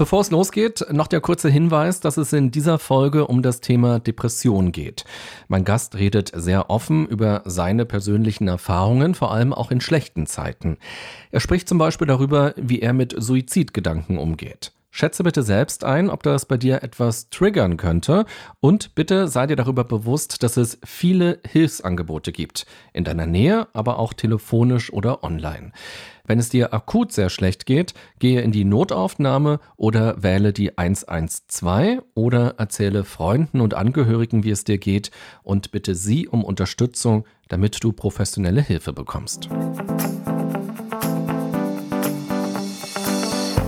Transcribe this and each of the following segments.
Bevor es losgeht, noch der kurze Hinweis, dass es in dieser Folge um das Thema Depression geht. Mein Gast redet sehr offen über seine persönlichen Erfahrungen, vor allem auch in schlechten Zeiten. Er spricht zum Beispiel darüber, wie er mit Suizidgedanken umgeht. Schätze bitte selbst ein, ob das bei dir etwas triggern könnte und bitte sei dir darüber bewusst, dass es viele Hilfsangebote gibt. In deiner Nähe, aber auch telefonisch oder online. Wenn es dir akut sehr schlecht geht, gehe in die Notaufnahme oder wähle die 112 oder erzähle Freunden und Angehörigen, wie es dir geht und bitte sie um Unterstützung, damit du professionelle Hilfe bekommst.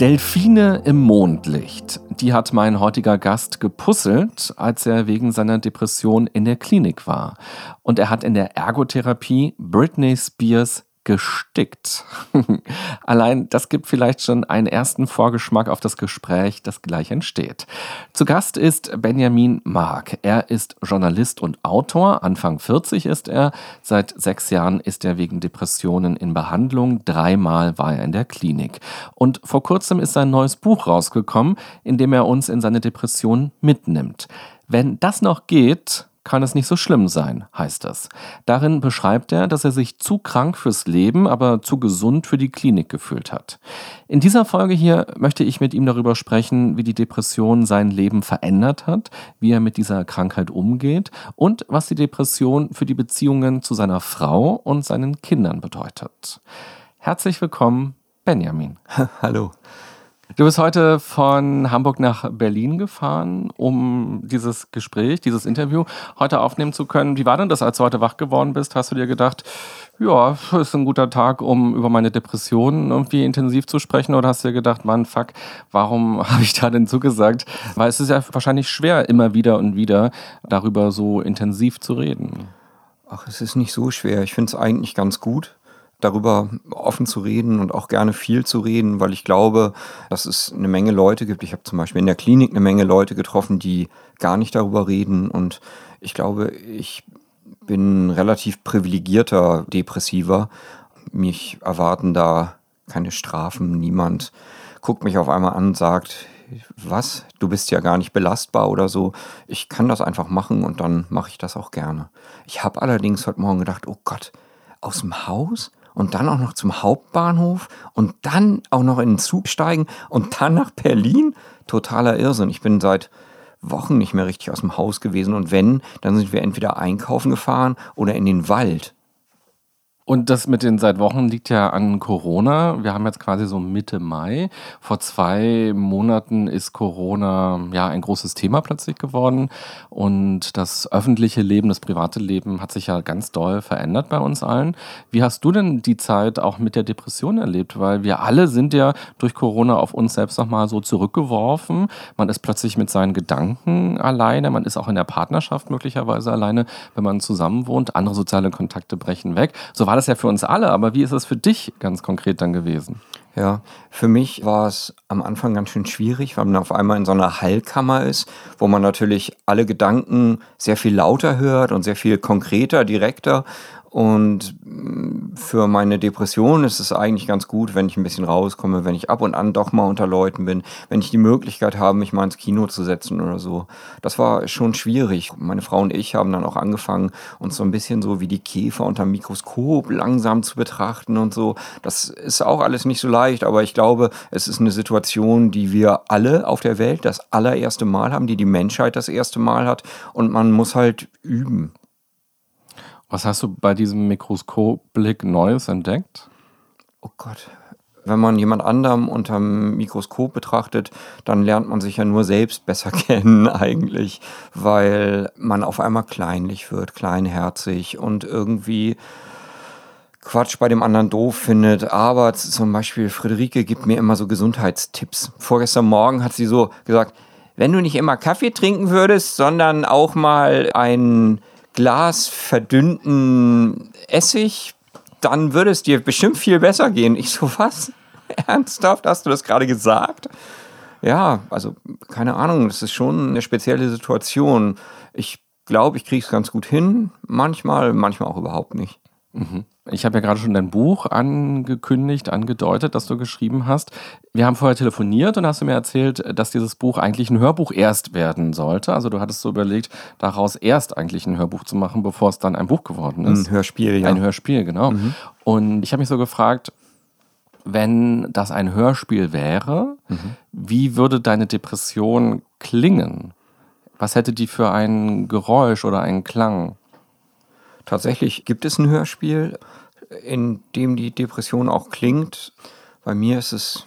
Delfine im Mondlicht. Die hat mein heutiger Gast gepusselt, als er wegen seiner Depression in der Klinik war. Und er hat in der Ergotherapie Britney Spears gestickt. Allein das gibt vielleicht schon einen ersten Vorgeschmack auf das Gespräch, das gleich entsteht. Zu Gast ist Benjamin Mark. Er ist Journalist und Autor. Anfang 40 ist er. Seit sechs Jahren ist er wegen Depressionen in Behandlung. Dreimal war er in der Klinik. Und vor kurzem ist sein neues Buch rausgekommen, in dem er uns in seine Depression mitnimmt. Wenn das noch geht, kann es nicht so schlimm sein, heißt es. Darin beschreibt er, dass er sich zu krank fürs Leben, aber zu gesund für die Klinik gefühlt hat. In dieser Folge hier möchte ich mit ihm darüber sprechen, wie die Depression sein Leben verändert hat, wie er mit dieser Krankheit umgeht und was die Depression für die Beziehungen zu seiner Frau und seinen Kindern bedeutet. Herzlich willkommen, Benjamin. Hallo. Du bist heute von Hamburg nach Berlin gefahren, um dieses Gespräch, dieses Interview heute aufnehmen zu können. Wie war denn das, als du heute wach geworden bist? Hast du dir gedacht, ja, ist ein guter Tag, um über meine Depressionen irgendwie intensiv zu sprechen? Oder hast du dir gedacht, Mann, fuck, warum habe ich da denn zugesagt? Weil es ist ja wahrscheinlich schwer, immer wieder und wieder darüber so intensiv zu reden. Ach, es ist nicht so schwer. Ich finde es eigentlich ganz gut darüber offen zu reden und auch gerne viel zu reden, weil ich glaube, dass es eine Menge Leute gibt. Ich habe zum Beispiel in der Klinik eine Menge Leute getroffen, die gar nicht darüber reden. Und ich glaube, ich bin relativ privilegierter Depressiver. Mich erwarten da keine Strafen. Niemand guckt mich auf einmal an und sagt, was, du bist ja gar nicht belastbar oder so. Ich kann das einfach machen und dann mache ich das auch gerne. Ich habe allerdings heute Morgen gedacht, oh Gott, aus dem Haus? Und dann auch noch zum Hauptbahnhof und dann auch noch in den Zug steigen und dann nach Berlin. Totaler Irrsinn. Ich bin seit Wochen nicht mehr richtig aus dem Haus gewesen und wenn, dann sind wir entweder einkaufen gefahren oder in den Wald. Und das mit den seit Wochen liegt ja an Corona. Wir haben jetzt quasi so Mitte Mai. Vor zwei Monaten ist Corona ja ein großes Thema plötzlich geworden. Und das öffentliche Leben, das private Leben hat sich ja ganz doll verändert bei uns allen. Wie hast du denn die Zeit auch mit der Depression erlebt? Weil wir alle sind ja durch Corona auf uns selbst nochmal so zurückgeworfen. Man ist plötzlich mit seinen Gedanken alleine. Man ist auch in der Partnerschaft möglicherweise alleine, wenn man zusammen wohnt. Andere soziale Kontakte brechen weg. So war das ja für uns alle, aber wie ist es für dich ganz konkret dann gewesen? Ja, für mich war es am Anfang ganz schön schwierig, weil man auf einmal in so einer Hallkammer ist, wo man natürlich alle Gedanken sehr viel lauter hört und sehr viel konkreter, direkter. Und mm, für meine Depression ist es eigentlich ganz gut, wenn ich ein bisschen rauskomme, wenn ich ab und an doch mal unter Leuten bin, wenn ich die Möglichkeit habe, mich mal ins Kino zu setzen oder so. Das war schon schwierig. Meine Frau und ich haben dann auch angefangen, uns so ein bisschen so wie die Käfer unter dem Mikroskop langsam zu betrachten und so. Das ist auch alles nicht so leicht, aber ich glaube, es ist eine Situation, die wir alle auf der Welt das allererste Mal haben, die die Menschheit das erste Mal hat und man muss halt üben. Was hast du bei diesem Mikroskopblick Neues entdeckt? Oh Gott. Wenn man jemand anderem unterm Mikroskop betrachtet, dann lernt man sich ja nur selbst besser kennen eigentlich, weil man auf einmal kleinlich wird, kleinherzig und irgendwie Quatsch bei dem anderen doof findet. Aber zum Beispiel Friederike gibt mir immer so Gesundheitstipps. Vorgestern Morgen hat sie so gesagt, wenn du nicht immer Kaffee trinken würdest, sondern auch mal einen Glas verdünnten Essig, dann würde es dir bestimmt viel besser gehen. Ich so, was? Ernsthaft? Hast du das gerade gesagt? Ja, also keine Ahnung, das ist schon eine spezielle Situation. Ich glaube, ich kriege es ganz gut hin, manchmal, manchmal auch überhaupt nicht. Mhm. Ich habe ja gerade schon dein Buch angekündigt, angedeutet, dass du geschrieben hast. Wir haben vorher telefoniert und hast du mir erzählt, dass dieses Buch eigentlich ein Hörbuch erst werden sollte. Also du hattest so überlegt, daraus erst eigentlich ein Hörbuch zu machen, bevor es dann ein Buch geworden ist. Ein Hörspiel, ja. Ein Hörspiel, genau. Mhm. Und ich habe mich so gefragt, wenn das ein Hörspiel wäre, mhm. wie würde deine Depression klingen? Was hätte die für ein Geräusch oder einen Klang? Tatsächlich gibt es ein Hörspiel, in dem die Depression auch klingt. Bei mir ist es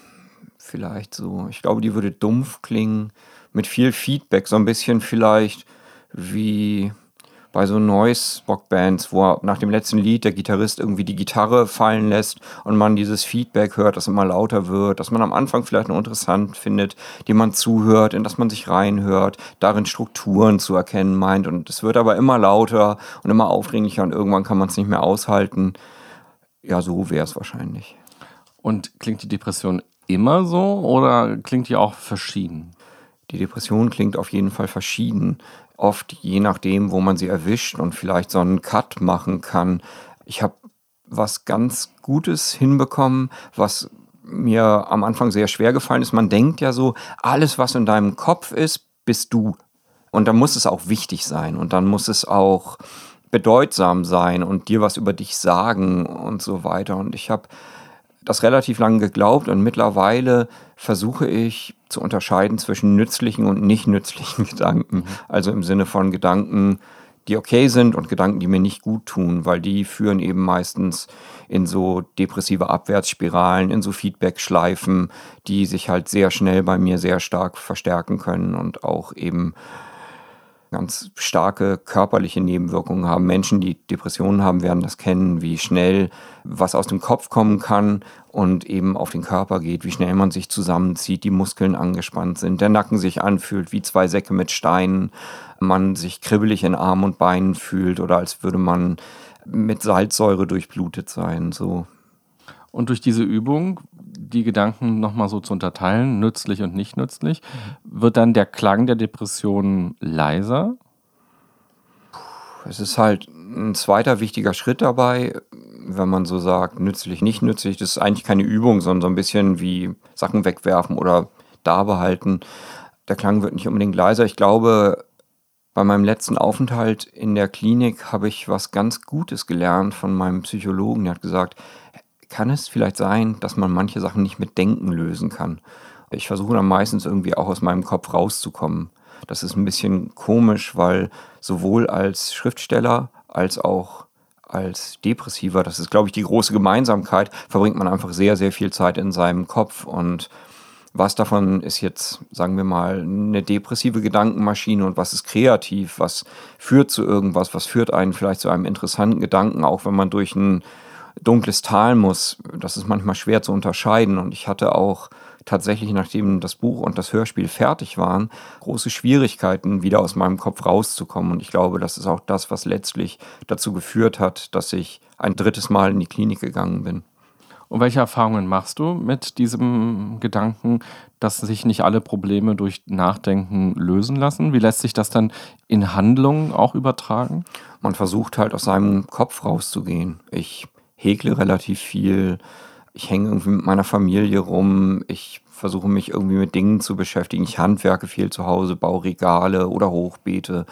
vielleicht so, ich glaube, die würde dumpf klingen, mit viel Feedback, so ein bisschen vielleicht wie bei so Noise-Rock-Bands, wo nach dem letzten Lied der Gitarrist irgendwie die Gitarre fallen lässt und man dieses Feedback hört, das immer lauter wird, dass man am Anfang vielleicht noch interessant findet, dem man zuhört, in das man sich reinhört, darin Strukturen zu erkennen meint und es wird aber immer lauter und immer aufdringlicher und irgendwann kann man es nicht mehr aushalten. Ja, so wäre es wahrscheinlich. Und klingt die Depression immer so oder klingt die auch verschieden? Die Depression klingt auf jeden Fall verschieden oft je nachdem, wo man sie erwischt und vielleicht so einen Cut machen kann. Ich habe was ganz Gutes hinbekommen, was mir am Anfang sehr schwer gefallen ist. Man denkt ja so, alles, was in deinem Kopf ist, bist du. Und dann muss es auch wichtig sein und dann muss es auch bedeutsam sein und dir was über dich sagen und so weiter. Und ich habe das relativ lange geglaubt und mittlerweile versuche ich zu unterscheiden zwischen nützlichen und nicht nützlichen Gedanken. Mhm. Also im Sinne von Gedanken, die okay sind und Gedanken, die mir nicht gut tun, weil die führen eben meistens in so depressive Abwärtsspiralen, in so Feedback-Schleifen, die sich halt sehr schnell bei mir sehr stark verstärken können und auch eben ganz starke körperliche Nebenwirkungen haben. Menschen, die Depressionen haben, werden das kennen, wie schnell was aus dem Kopf kommen kann und eben auf den Körper geht, wie schnell man sich zusammenzieht, die Muskeln angespannt sind, der Nacken sich anfühlt wie zwei Säcke mit Steinen, man sich kribbelig in Armen und Beinen fühlt oder als würde man mit Salzsäure durchblutet sein, so. Und durch diese Übung, die Gedanken nochmal so zu unterteilen, nützlich und nicht nützlich, wird dann der Klang der Depression leiser? Es ist halt ein zweiter wichtiger Schritt dabei, wenn man so sagt, nützlich, nicht nützlich. Das ist eigentlich keine Übung, sondern so ein bisschen wie Sachen wegwerfen oder da behalten. Der Klang wird nicht unbedingt leiser. Ich glaube, bei meinem letzten Aufenthalt in der Klinik habe ich was ganz Gutes gelernt von meinem Psychologen. Der hat gesagt, kann es vielleicht sein, dass man manche Sachen nicht mit Denken lösen kann. Ich versuche dann meistens irgendwie auch aus meinem Kopf rauszukommen. Das ist ein bisschen komisch, weil sowohl als Schriftsteller als auch als Depressiver, das ist, glaube ich, die große Gemeinsamkeit, verbringt man einfach sehr, sehr viel Zeit in seinem Kopf und was davon ist jetzt, sagen wir mal, eine depressive Gedankenmaschine und was ist kreativ, was führt zu irgendwas, was führt einen vielleicht zu einem interessanten Gedanken, auch wenn man durch ein dunkles Tal muss. Das ist manchmal schwer zu unterscheiden. Und ich hatte auch tatsächlich, nachdem das Buch und das Hörspiel fertig waren, große Schwierigkeiten, wieder aus meinem Kopf rauszukommen. Und ich glaube, das ist auch das, was letztlich dazu geführt hat, dass ich ein drittes Mal in die Klinik gegangen bin. Und welche Erfahrungen machst du mit diesem Gedanken, dass sich nicht alle Probleme durch Nachdenken lösen lassen? Wie lässt sich das dann in Handlungen auch übertragen? Man versucht halt aus seinem Kopf rauszugehen. Ich häkle relativ viel. Ich hänge irgendwie mit meiner Familie rum. Ich versuche mich irgendwie mit Dingen zu beschäftigen. Ich handwerke viel zu Hause, baue Regale oder Hochbeete.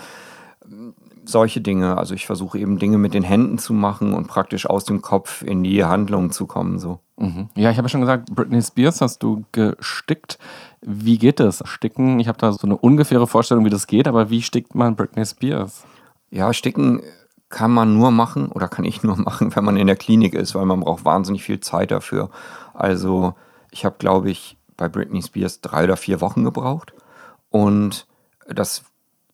Solche Dinge. Also ich versuche eben Dinge mit den Händen zu machen und praktisch aus dem Kopf in die Handlung zu kommen. So. Mhm. Ja, ich habe ja schon gesagt, Britney Spears hast du gestickt. Wie geht das? Sticken, ich habe da so eine ungefähre Vorstellung, wie das geht, aber wie stickt man Britney Spears? Ja, sticken kann man nur machen oder kann ich nur machen, wenn man in der Klinik ist, weil man braucht wahnsinnig viel Zeit dafür. Also ich habe, glaube ich, bei Britney Spears drei oder vier Wochen gebraucht. Und das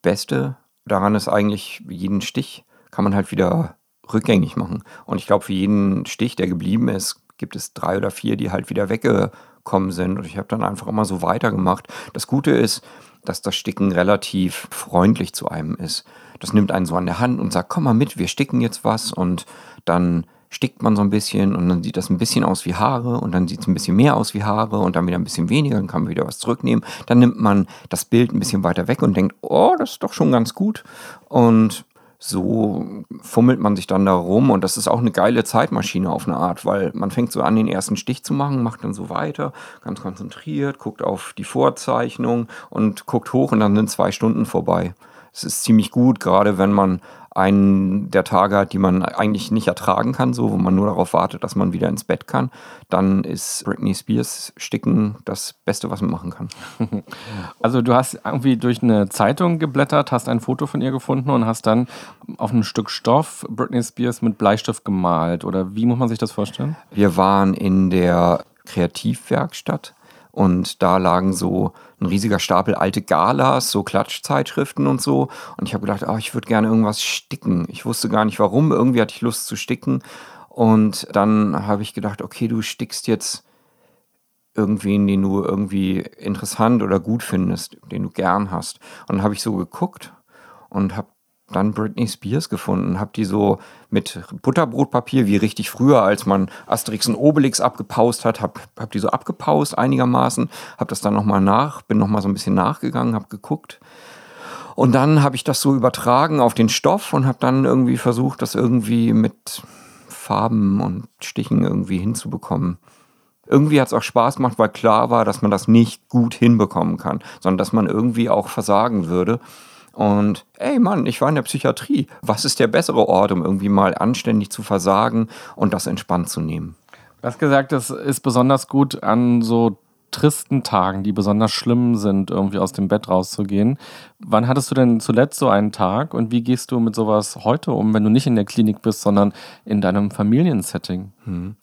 Beste daran ist eigentlich, jeden Stich kann man halt wieder rückgängig machen. Und ich glaube, für jeden Stich, der geblieben ist, gibt es drei oder vier, die halt wieder weggekommen sind. Und ich habe dann einfach immer so weitergemacht. Das Gute ist, dass das Sticken relativ freundlich zu einem ist das nimmt einen so an der Hand und sagt, komm mal mit, wir sticken jetzt was und dann stickt man so ein bisschen und dann sieht das ein bisschen aus wie Haare und dann sieht es ein bisschen mehr aus wie Haare und dann wieder ein bisschen weniger, dann kann man wieder was zurücknehmen. Dann nimmt man das Bild ein bisschen weiter weg und denkt, oh, das ist doch schon ganz gut. Und so fummelt man sich dann da rum und das ist auch eine geile Zeitmaschine auf eine Art, weil man fängt so an, den ersten Stich zu machen, macht dann so weiter, ganz konzentriert, guckt auf die Vorzeichnung und guckt hoch und dann sind zwei Stunden vorbei. Es ist ziemlich gut, gerade wenn man einen der Tage hat, die man eigentlich nicht ertragen kann, so, wo man nur darauf wartet, dass man wieder ins Bett kann, dann ist Britney Spears Sticken das Beste, was man machen kann. Also du hast irgendwie durch eine Zeitung geblättert, hast ein Foto von ihr gefunden und hast dann auf ein Stück Stoff Britney Spears mit Bleistift gemalt. Oder wie muss man sich das vorstellen? Wir waren in der Kreativwerkstatt und da lagen so ein riesiger Stapel alte Galas, so Klatschzeitschriften und so. Und ich habe gedacht, oh, ich würde gerne irgendwas sticken. Ich wusste gar nicht warum. Irgendwie hatte ich Lust zu sticken. Und dann habe ich gedacht, okay, du stickst jetzt irgendwen, den du irgendwie interessant oder gut findest, den du gern hast. Und dann habe ich so geguckt und habe dann Britney Spears gefunden, habe die so mit Butterbrotpapier, wie richtig früher, als man Asterix und Obelix abgepaust hat, habe hab die so abgepaust einigermaßen, habe das dann nochmal nach, bin nochmal so ein bisschen nachgegangen, habe geguckt. Und dann habe ich das so übertragen auf den Stoff und habe dann irgendwie versucht, das irgendwie mit Farben und Stichen irgendwie hinzubekommen. Irgendwie hat es auch Spaß gemacht, weil klar war, dass man das nicht gut hinbekommen kann, sondern dass man irgendwie auch versagen würde. Und ey Mann, ich war in der Psychiatrie. Was ist der bessere Ort, um irgendwie mal anständig zu versagen und das entspannt zu nehmen? Du hast gesagt, es ist besonders gut an so tristen Tagen, die besonders schlimm sind, irgendwie aus dem Bett rauszugehen. Wann hattest du denn zuletzt so einen Tag und wie gehst du mit sowas heute um, wenn du nicht in der Klinik bist, sondern in deinem Familiensetting? Hm.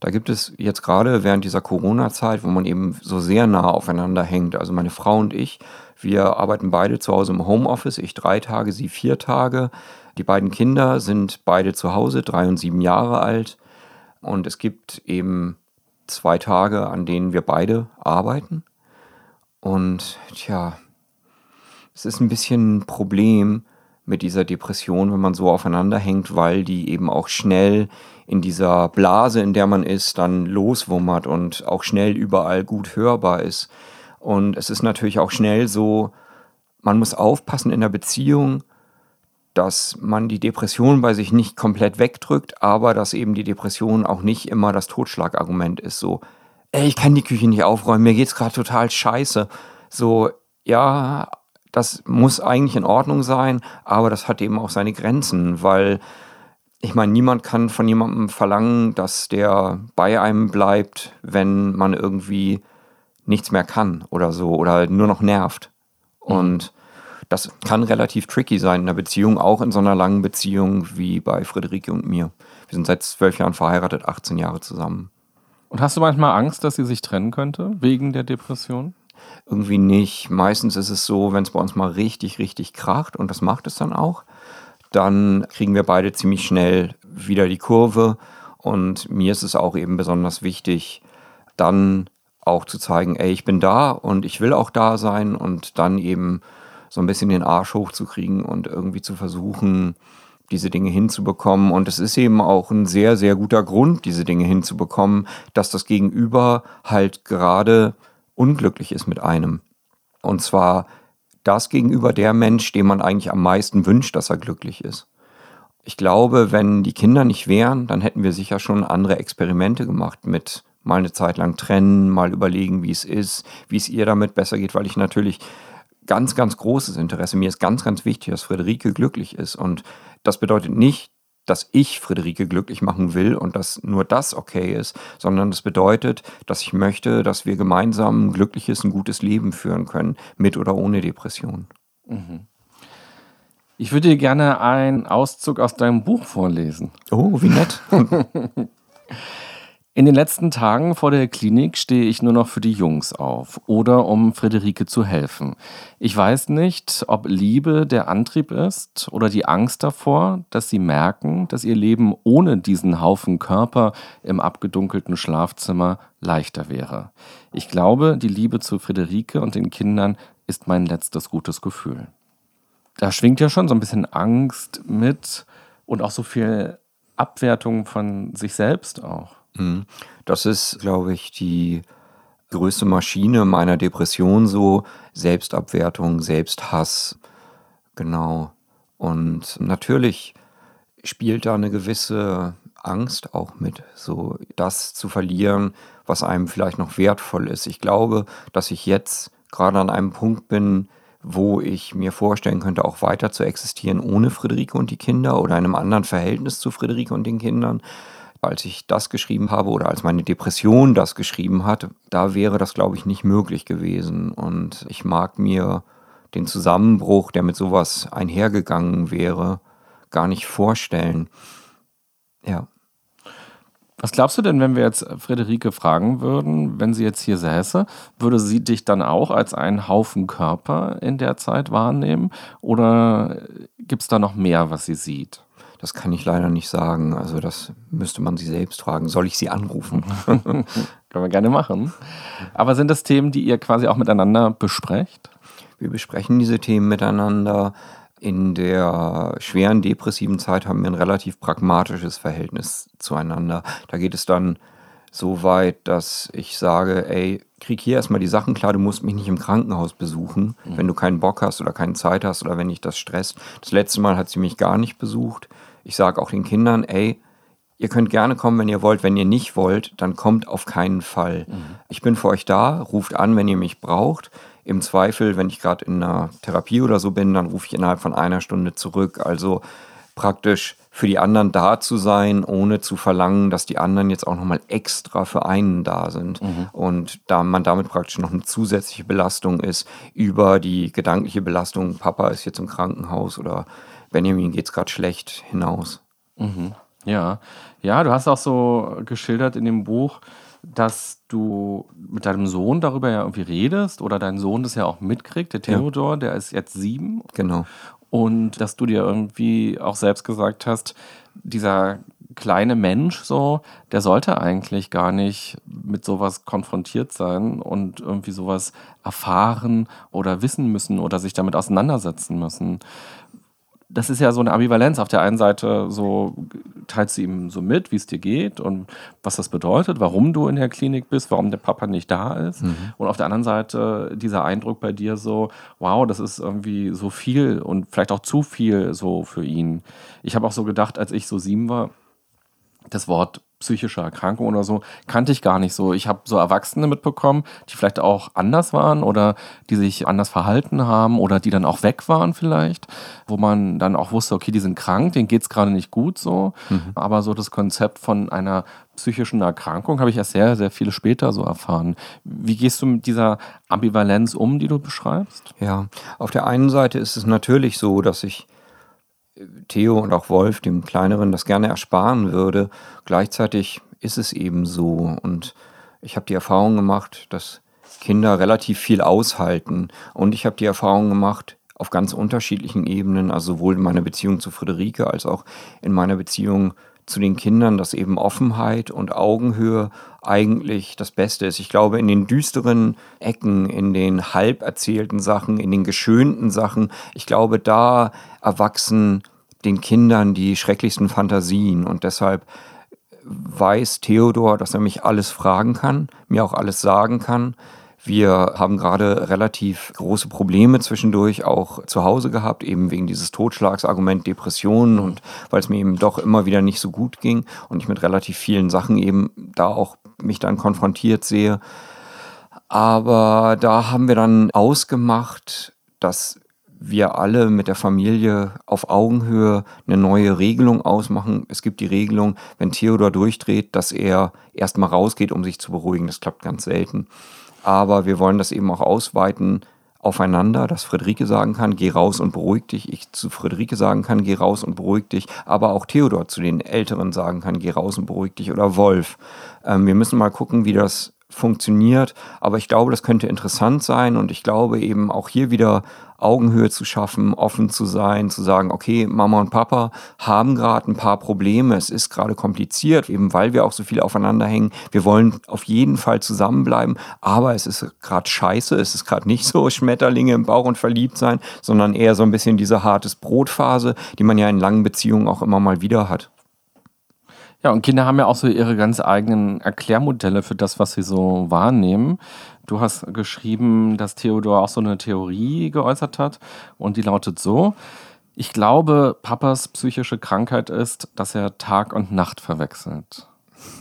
Da gibt es jetzt gerade während dieser Corona-Zeit, wo man eben so sehr nah aufeinander hängt, also meine Frau und ich, wir arbeiten beide zu Hause im Homeoffice, ich drei Tage, sie vier Tage. Die beiden Kinder sind beide zu Hause, drei und sieben Jahre alt. Und es gibt eben zwei Tage, an denen wir beide arbeiten. Und tja, es ist ein bisschen ein Problem mit dieser Depression, wenn man so aufeinander hängt, weil die eben auch schnell in dieser Blase, in der man ist, dann loswummert und auch schnell überall gut hörbar ist. Und es ist natürlich auch schnell so, man muss aufpassen in der Beziehung, dass man die Depression bei sich nicht komplett wegdrückt, aber dass eben die Depression auch nicht immer das Totschlagargument ist. So, ey, ich kann die Küche nicht aufräumen, mir geht's gerade total scheiße. So, ja, das muss eigentlich in Ordnung sein, aber das hat eben auch seine Grenzen, weil ich meine, niemand kann von jemandem verlangen, dass der bei einem bleibt, wenn man irgendwie nichts mehr kann oder so oder nur noch nervt. Mhm. Und das kann relativ tricky sein in einer Beziehung, auch in so einer langen Beziehung wie bei Friederike und mir. Wir sind seit zwölf Jahren verheiratet, 18 Jahre zusammen. Und hast du manchmal Angst, dass sie sich trennen könnte wegen der Depression? Irgendwie nicht. Meistens ist es so, wenn es bei uns mal richtig, richtig kracht und das macht es dann auch, dann kriegen wir beide ziemlich schnell wieder die Kurve. Und mir ist es auch eben besonders wichtig, dann auch zu zeigen, ey, ich bin da und ich will auch da sein und dann eben so ein bisschen den Arsch hochzukriegen und irgendwie zu versuchen, diese Dinge hinzubekommen. Und es ist eben auch ein sehr, sehr guter Grund, diese Dinge hinzubekommen, dass das Gegenüber halt gerade unglücklich ist mit einem. Und zwar das gegenüber der Mensch, dem man eigentlich am meisten wünscht, dass er glücklich ist. Ich glaube, wenn die Kinder nicht wären, dann hätten wir sicher schon andere Experimente gemacht mit mal eine Zeit lang trennen, mal überlegen, wie es ist, wie es ihr damit besser geht, weil ich natürlich ganz, ganz großes Interesse, mir ist ganz, ganz wichtig, dass Friederike glücklich ist. Und das bedeutet nicht, dass ich Friederike glücklich machen will und dass nur das okay ist, sondern das bedeutet, dass ich möchte, dass wir gemeinsam ein glückliches, ein gutes Leben führen können, mit oder ohne Depression. Mhm. Ich würde dir gerne einen Auszug aus deinem Buch vorlesen. Oh, wie nett. In den letzten Tagen vor der Klinik stehe ich nur noch für die Jungs auf oder um Friederike zu helfen. Ich weiß nicht, ob Liebe der Antrieb ist oder die Angst davor, dass sie merken, dass ihr Leben ohne diesen Haufen Körper im abgedunkelten Schlafzimmer leichter wäre. Ich glaube, die Liebe zu Friederike und den Kindern ist mein letztes gutes Gefühl. da schwingt ja schon so ein bisschen Angst mit und auch so viel Abwertung von sich selbst auch. Mhm. Das ist, glaube ich, die größte Maschine meiner Depression so. Selbstabwertung, Selbsthass. Genau. Und natürlich spielt da eine gewisse Angst auch mit, so das zu verlieren, was einem vielleicht noch wertvoll ist. Ich glaube, dass ich jetzt gerade an einem Punkt bin, wo ich mir vorstellen könnte, auch weiter zu existieren ohne Friederike und die Kinder oder einem anderen Verhältnis zu Friederike und den Kindern. Als ich das geschrieben habe oder als meine Depression das geschrieben hat, da wäre das, glaube ich, nicht möglich gewesen. Und ich mag mir den Zusammenbruch, der mit sowas einhergegangen wäre, gar nicht vorstellen. Ja. Was glaubst du denn, wenn wir jetzt Friederike fragen würden, wenn sie jetzt hier säße, würde sie dich dann auch als einen Haufen Körper in der Zeit wahrnehmen? Oder gibt es da noch mehr, was sie sieht? Das kann ich leider nicht sagen. Also das müsste man sie selbst fragen. Soll ich sie anrufen? Können wir gerne machen. Aber sind das Themen, die ihr quasi auch miteinander besprecht? Wir besprechen diese Themen miteinander. In der schweren depressiven Zeit haben wir ein relativ pragmatisches Verhältnis zueinander. Da geht es dann so weit, dass ich sage, ey, krieg hier erstmal die Sachen klar, du musst mich nicht im Krankenhaus besuchen, mhm. wenn du keinen Bock hast oder keine Zeit hast oder wenn dich das stresst. Das letzte Mal hat sie mich gar nicht besucht. Ich sage auch den Kindern, ey, ihr könnt gerne kommen, wenn ihr wollt. Wenn ihr nicht wollt, dann kommt auf keinen Fall. Mhm. Ich bin für euch da, ruft an, wenn ihr mich braucht. Im Zweifel, wenn ich gerade in einer Therapie oder so bin, dann rufe ich innerhalb von einer Stunde zurück. Also praktisch für die anderen da zu sein, ohne zu verlangen, dass die anderen jetzt auch nochmal extra für einen da sind. Mhm. Und da man damit praktisch noch eine zusätzliche Belastung ist über die gedankliche Belastung, Papa ist jetzt im Krankenhaus oder Benjamin geht es gerade schlecht hinaus. Mhm. Ja, ja, du hast auch so geschildert in dem Buch, dass du mit deinem Sohn darüber ja irgendwie redest oder dein Sohn das ja auch mitkriegt, der Theodor, ja. der ist jetzt sieben. Genau. Und dass du dir irgendwie auch selbst gesagt hast, dieser kleine Mensch so, der sollte eigentlich gar nicht mit sowas konfrontiert sein und irgendwie sowas erfahren oder wissen müssen oder sich damit auseinandersetzen müssen das ist ja so eine Ambivalenz. Auf der einen Seite so teilst du ihm so mit, wie es dir geht und was das bedeutet, warum du in der Klinik bist, warum der Papa nicht da ist. Mhm. Und auf der anderen Seite dieser Eindruck bei dir so, wow, das ist irgendwie so viel und vielleicht auch zu viel so für ihn. Ich habe auch so gedacht, als ich so sieben war, das Wort psychische Erkrankung oder so, kannte ich gar nicht so. Ich habe so Erwachsene mitbekommen, die vielleicht auch anders waren oder die sich anders verhalten haben oder die dann auch weg waren vielleicht, wo man dann auch wusste, okay, die sind krank, denen geht es gerade nicht gut so. Mhm. Aber so das Konzept von einer psychischen Erkrankung habe ich erst sehr, sehr viele später so erfahren. Wie gehst du mit dieser Ambivalenz um, die du beschreibst? Ja, auf der einen Seite ist es natürlich so, dass ich Theo und auch Wolf, dem Kleineren, das gerne ersparen würde. Gleichzeitig ist es eben so. Und ich habe die Erfahrung gemacht, dass Kinder relativ viel aushalten. Und ich habe die Erfahrung gemacht, auf ganz unterschiedlichen Ebenen, also sowohl in meiner Beziehung zu Friederike als auch in meiner Beziehung zu den Kindern, dass eben Offenheit und Augenhöhe eigentlich das Beste ist. Ich glaube, in den düsteren Ecken, in den halb erzählten Sachen, in den geschönten Sachen, ich glaube, da erwachsen den Kindern die schrecklichsten Fantasien und deshalb weiß Theodor, dass er mich alles fragen kann, mir auch alles sagen kann. Wir haben gerade relativ große Probleme zwischendurch auch zu Hause gehabt, eben wegen dieses Totschlagsargument Depressionen und weil es mir eben doch immer wieder nicht so gut ging und ich mit relativ vielen Sachen eben da auch mich dann konfrontiert sehe. Aber da haben wir dann ausgemacht, dass wir alle mit der Familie auf Augenhöhe eine neue Regelung ausmachen. Es gibt die Regelung, wenn Theodor durchdreht, dass er erstmal rausgeht, um sich zu beruhigen. Das klappt ganz selten. Aber wir wollen das eben auch ausweiten aufeinander, dass Friederike sagen kann, geh raus und beruhig dich. Ich zu Friederike sagen kann, geh raus und beruhig dich. Aber auch Theodor zu den Älteren sagen kann, geh raus und beruhig dich. Oder Wolf. Ähm, wir müssen mal gucken, wie das funktioniert. Aber ich glaube, das könnte interessant sein und ich glaube eben auch hier wieder Augenhöhe zu schaffen, offen zu sein, zu sagen, okay, Mama und Papa haben gerade ein paar Probleme, es ist gerade kompliziert, eben weil wir auch so viel aufeinander hängen. Wir wollen auf jeden Fall zusammenbleiben, aber es ist gerade scheiße, es ist gerade nicht so Schmetterlinge im Bauch und verliebt sein, sondern eher so ein bisschen diese hartes Brotphase, die man ja in langen Beziehungen auch immer mal wieder hat. Ja, und Kinder haben ja auch so ihre ganz eigenen Erklärmodelle für das, was sie so wahrnehmen. Du hast geschrieben, dass Theodor auch so eine Theorie geäußert hat und die lautet so. Ich glaube, Papas psychische Krankheit ist, dass er Tag und Nacht verwechselt.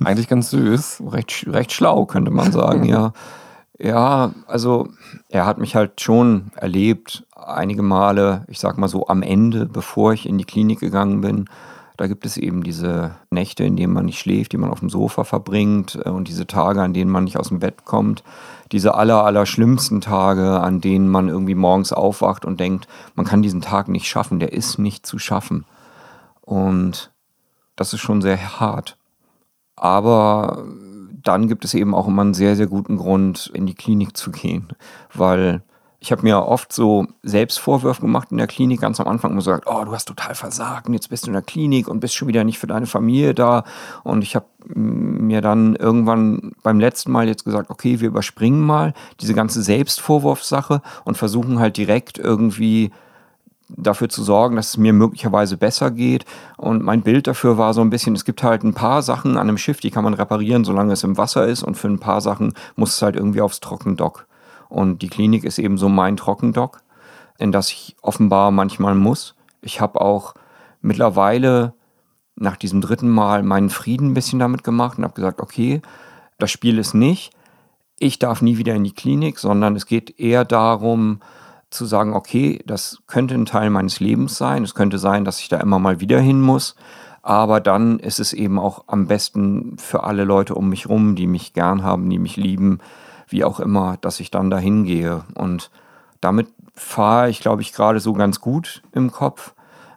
Eigentlich ganz süß. recht, recht schlau, könnte man sagen, ja. Ja, also er hat mich halt schon erlebt, einige Male, ich sag mal so am Ende, bevor ich in die Klinik gegangen bin, da gibt es eben diese Nächte, in denen man nicht schläft, die man auf dem Sofa verbringt äh, und diese Tage, an denen man nicht aus dem Bett kommt. Diese aller, aller schlimmsten Tage, an denen man irgendwie morgens aufwacht und denkt, man kann diesen Tag nicht schaffen, der ist nicht zu schaffen. Und das ist schon sehr hart. Aber dann gibt es eben auch immer einen sehr, sehr guten Grund, in die Klinik zu gehen, weil ich habe mir oft so Selbstvorwürfe gemacht in der Klinik, ganz am Anfang immer gesagt, oh, du hast total versagt und jetzt bist du in der Klinik und bist schon wieder nicht für deine Familie da. Und ich habe mir dann irgendwann beim letzten Mal jetzt gesagt, okay, wir überspringen mal diese ganze Selbstvorwurfssache und versuchen halt direkt irgendwie dafür zu sorgen, dass es mir möglicherweise besser geht. Und mein Bild dafür war so ein bisschen, es gibt halt ein paar Sachen an einem Schiff, die kann man reparieren, solange es im Wasser ist. Und für ein paar Sachen muss es halt irgendwie aufs Trockendock. Und die Klinik ist eben so mein Trockendock, in das ich offenbar manchmal muss. Ich habe auch mittlerweile nach diesem dritten Mal meinen Frieden ein bisschen damit gemacht und habe gesagt, okay, das Spiel ist nicht, ich darf nie wieder in die Klinik, sondern es geht eher darum zu sagen, okay, das könnte ein Teil meines Lebens sein, es könnte sein, dass ich da immer mal wieder hin muss, aber dann ist es eben auch am besten für alle Leute um mich rum, die mich gern haben, die mich lieben, wie auch immer, dass ich dann dahin gehe. Und damit fahre ich, glaube ich, gerade so ganz gut im Kopf.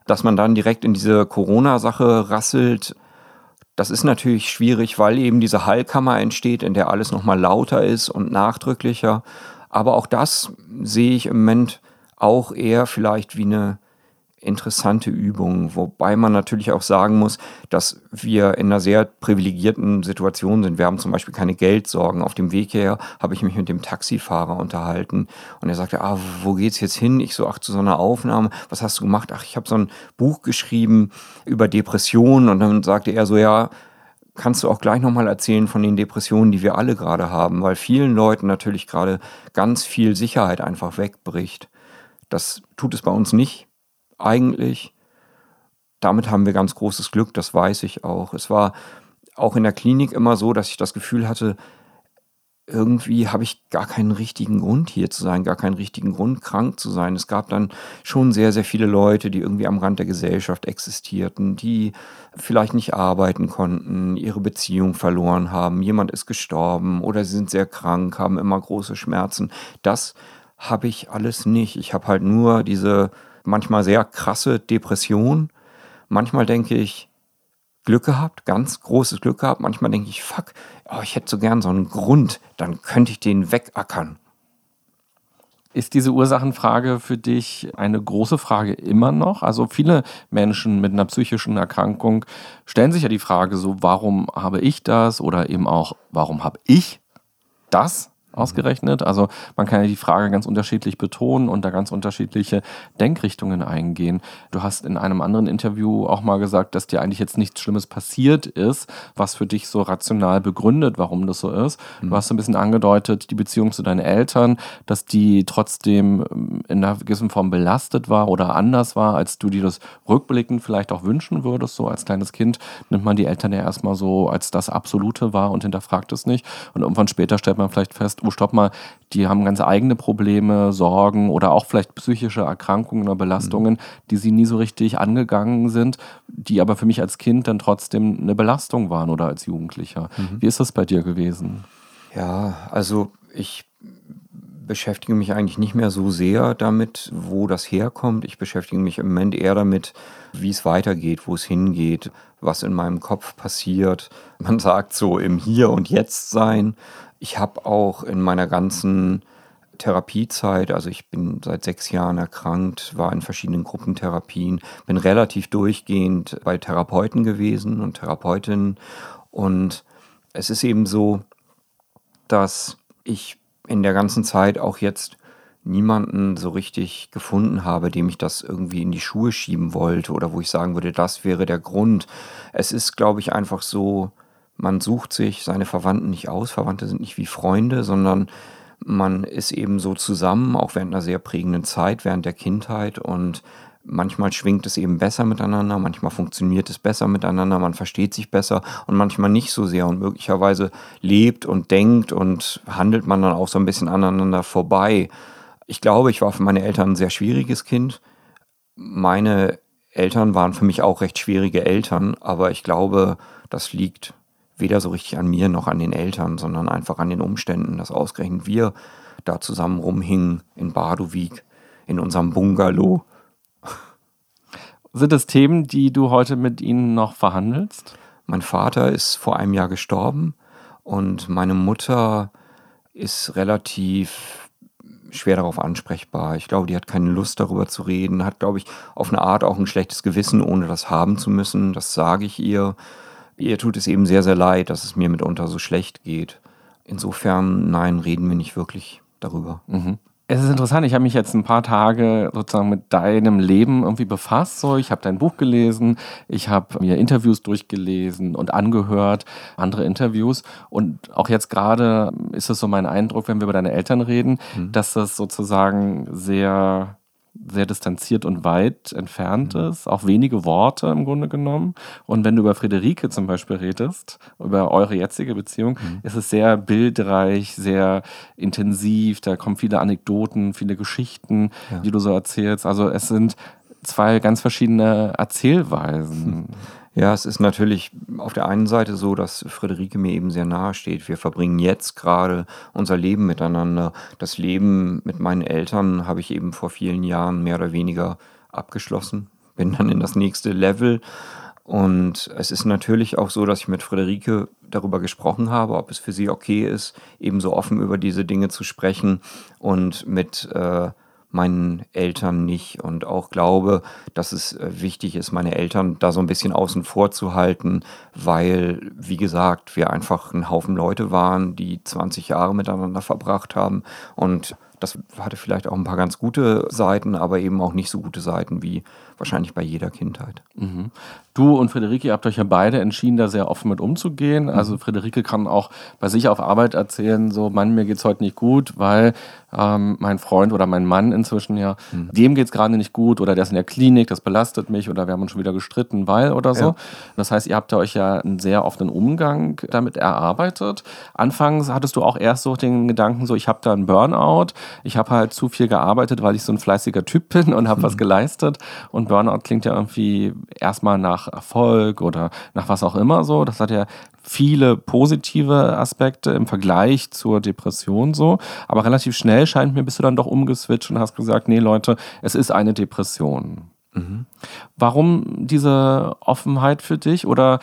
Dass man dann direkt in diese Corona-Sache rasselt, das ist natürlich schwierig, weil eben diese Hallkammer entsteht, in der alles nochmal lauter ist und nachdrücklicher. Aber auch das sehe ich im Moment auch eher vielleicht wie eine interessante Übung, wobei man natürlich auch sagen muss, dass wir in einer sehr privilegierten Situation sind. Wir haben zum Beispiel keine Geldsorgen. Auf dem Weg hierher habe ich mich mit dem Taxifahrer unterhalten und er sagte, ah, wo geht's jetzt hin? Ich so, ach, zu so einer Aufnahme. Was hast du gemacht? Ach, ich habe so ein Buch geschrieben über Depressionen und dann sagte er so, ja, kannst du auch gleich nochmal erzählen von den Depressionen, die wir alle gerade haben, weil vielen Leuten natürlich gerade ganz viel Sicherheit einfach wegbricht. Das tut es bei uns nicht eigentlich. Damit haben wir ganz großes Glück, das weiß ich auch. Es war auch in der Klinik immer so, dass ich das Gefühl hatte, irgendwie habe ich gar keinen richtigen Grund hier zu sein, gar keinen richtigen Grund krank zu sein. Es gab dann schon sehr, sehr viele Leute, die irgendwie am Rand der Gesellschaft existierten, die vielleicht nicht arbeiten konnten, ihre Beziehung verloren haben, jemand ist gestorben oder sie sind sehr krank, haben immer große Schmerzen. Das habe ich alles nicht. Ich habe halt nur diese manchmal sehr krasse Depression. Manchmal denke ich, Glück gehabt, ganz großes Glück gehabt. Manchmal denke ich, fuck, oh, ich hätte so gern so einen Grund, dann könnte ich den wegackern. Ist diese Ursachenfrage für dich eine große Frage immer noch? Also viele Menschen mit einer psychischen Erkrankung stellen sich ja die Frage so, warum habe ich das? Oder eben auch, warum habe ich das? Ausgerechnet. Also man kann ja die Frage ganz unterschiedlich betonen und da ganz unterschiedliche Denkrichtungen eingehen. Du hast in einem anderen Interview auch mal gesagt, dass dir eigentlich jetzt nichts Schlimmes passiert ist, was für dich so rational begründet, warum das so ist. Du mhm. hast ein bisschen angedeutet, die Beziehung zu deinen Eltern, dass die trotzdem ähm, in einer gewissen Form belastet war oder anders war, als du dir das rückblickend vielleicht auch wünschen würdest. So als kleines Kind nimmt man die Eltern ja erstmal so als das Absolute wahr und hinterfragt es nicht. Und irgendwann später stellt man vielleicht fest, oh stopp mal, die haben ganz eigene Probleme, Sorgen oder auch vielleicht psychische Erkrankungen oder Belastungen, mhm. die sie nie so richtig angegangen sind, die aber für mich als Kind dann trotzdem eine Belastung waren oder als Jugendlicher. Mhm. Wie ist das bei dir gewesen? Ja, also ich beschäftige mich eigentlich nicht mehr so sehr damit, wo das herkommt. Ich beschäftige mich im Moment eher damit, wie es weitergeht, wo es hingeht, was in meinem Kopf passiert. Man sagt so im Hier und Jetzt sein ich habe auch in meiner ganzen Therapiezeit, also ich bin seit sechs Jahren erkrankt, war in verschiedenen Gruppentherapien, bin relativ durchgehend bei Therapeuten gewesen und Therapeutinnen. Und es ist eben so, dass ich in der ganzen Zeit auch jetzt niemanden so richtig gefunden habe, dem ich das irgendwie in die Schuhe schieben wollte oder wo ich sagen würde, das wäre der Grund. Es ist, glaube ich, einfach so, man sucht sich seine Verwandten nicht aus. Verwandte sind nicht wie Freunde, sondern man ist eben so zusammen, auch während einer sehr prägenden Zeit, während der Kindheit und manchmal schwingt es eben besser miteinander, manchmal funktioniert es besser miteinander, man versteht sich besser und manchmal nicht so sehr und möglicherweise lebt und denkt und handelt man dann auch so ein bisschen aneinander vorbei. Ich glaube, ich war für meine Eltern ein sehr schwieriges Kind. Meine Eltern waren für mich auch recht schwierige Eltern, aber ich glaube, das liegt weder so richtig an mir noch an den Eltern, sondern einfach an den Umständen, dass ausgerechnet wir da zusammen rumhingen in Badowik, in unserem Bungalow. Sind das Themen, die du heute mit ihnen noch verhandelst? Mein Vater ist vor einem Jahr gestorben und meine Mutter ist relativ schwer darauf ansprechbar. Ich glaube, die hat keine Lust darüber zu reden, hat, glaube ich, auf eine Art auch ein schlechtes Gewissen, ohne das haben zu müssen. Das sage ich ihr. Ihr tut es eben sehr, sehr leid, dass es mir mitunter so schlecht geht. Insofern, nein, reden wir nicht wirklich darüber. Mhm. Es ist interessant, ich habe mich jetzt ein paar Tage sozusagen mit deinem Leben irgendwie befasst. So, ich habe dein Buch gelesen, ich habe mir Interviews durchgelesen und angehört, andere Interviews. Und auch jetzt gerade ist es so mein Eindruck, wenn wir über deine Eltern reden, mhm. dass das sozusagen sehr sehr distanziert und weit entfernt mhm. ist, auch wenige Worte im Grunde genommen. Und wenn du über Friederike zum Beispiel redest, über eure jetzige Beziehung, mhm. ist es sehr bildreich, sehr intensiv, da kommen viele Anekdoten, viele Geschichten, ja. die du so erzählst. Also es sind zwei ganz verschiedene Erzählweisen. Ja, es ist natürlich auf der einen Seite so, dass Friederike mir eben sehr nahe steht. Wir verbringen jetzt gerade unser Leben miteinander. Das Leben mit meinen Eltern habe ich eben vor vielen Jahren mehr oder weniger abgeschlossen. Bin dann in das nächste Level. Und es ist natürlich auch so, dass ich mit Friederike darüber gesprochen habe, ob es für sie okay ist, eben so offen über diese Dinge zu sprechen und mit äh, meinen Eltern nicht und auch glaube, dass es äh, wichtig ist, meine Eltern da so ein bisschen außen vor zu halten, weil, wie gesagt, wir einfach ein Haufen Leute waren, die 20 Jahre miteinander verbracht haben. Und das hatte vielleicht auch ein paar ganz gute Seiten, aber eben auch nicht so gute Seiten wie wahrscheinlich bei jeder Kindheit. Mhm. Du und Friederike, ihr habt euch ja beide entschieden, da sehr offen mit umzugehen. Mhm. Also Friederike kann auch bei sich auf Arbeit erzählen, so, Mann, mir geht es heute nicht gut, weil ähm, mein Freund oder mein Mann inzwischen ja, mhm. dem geht es gerade nicht gut oder der ist in der Klinik, das belastet mich oder wir haben uns schon wieder gestritten, weil oder so. Ja. Das heißt, ihr habt euch ja einen sehr offenen Umgang damit erarbeitet. Anfangs hattest du auch erst so den Gedanken, so, ich habe da einen Burnout, ich habe halt zu viel gearbeitet, weil ich so ein fleißiger Typ bin und habe was geleistet und und Burnout klingt ja irgendwie erstmal nach Erfolg oder nach was auch immer so. Das hat ja viele positive Aspekte im Vergleich zur Depression so. Aber relativ schnell scheint mir, bist du dann doch umgeswitcht und hast gesagt, nee Leute, es ist eine Depression. Mhm. Warum diese Offenheit für dich? Oder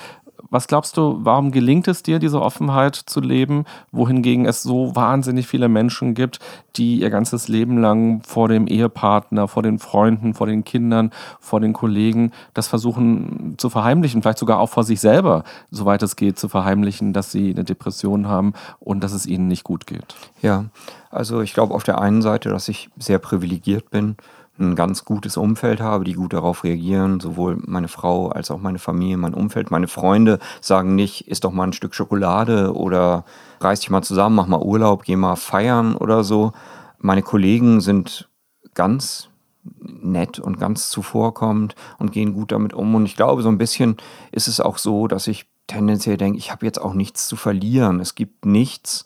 was glaubst du, warum gelingt es dir, diese Offenheit zu leben, wohingegen es so wahnsinnig viele Menschen gibt, die ihr ganzes Leben lang vor dem Ehepartner, vor den Freunden, vor den Kindern, vor den Kollegen das versuchen zu verheimlichen, vielleicht sogar auch vor sich selber, soweit es geht, zu verheimlichen, dass sie eine Depression haben und dass es ihnen nicht gut geht? Ja, also ich glaube auf der einen Seite, dass ich sehr privilegiert bin ein ganz gutes Umfeld habe, die gut darauf reagieren. Sowohl meine Frau als auch meine Familie, mein Umfeld. Meine Freunde sagen nicht, isst doch mal ein Stück Schokolade oder reiß dich mal zusammen, mach mal Urlaub, geh mal feiern oder so. Meine Kollegen sind ganz nett und ganz zuvorkommend und gehen gut damit um. Und ich glaube, so ein bisschen ist es auch so, dass ich tendenziell denke, ich habe jetzt auch nichts zu verlieren. Es gibt nichts,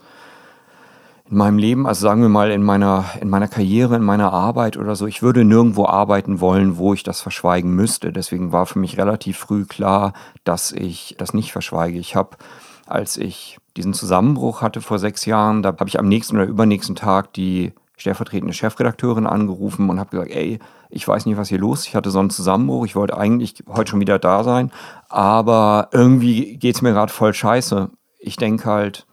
in meinem Leben, also sagen wir mal in meiner, in meiner Karriere, in meiner Arbeit oder so, ich würde nirgendwo arbeiten wollen, wo ich das verschweigen müsste. Deswegen war für mich relativ früh klar, dass ich das nicht verschweige. Ich habe, als ich diesen Zusammenbruch hatte vor sechs Jahren, da habe ich am nächsten oder übernächsten Tag die stellvertretende Chefredakteurin angerufen und habe gesagt, ey, ich weiß nicht, was hier los ist. Ich hatte so einen Zusammenbruch. Ich wollte eigentlich heute schon wieder da sein, aber irgendwie geht es mir gerade voll scheiße. Ich denke halt,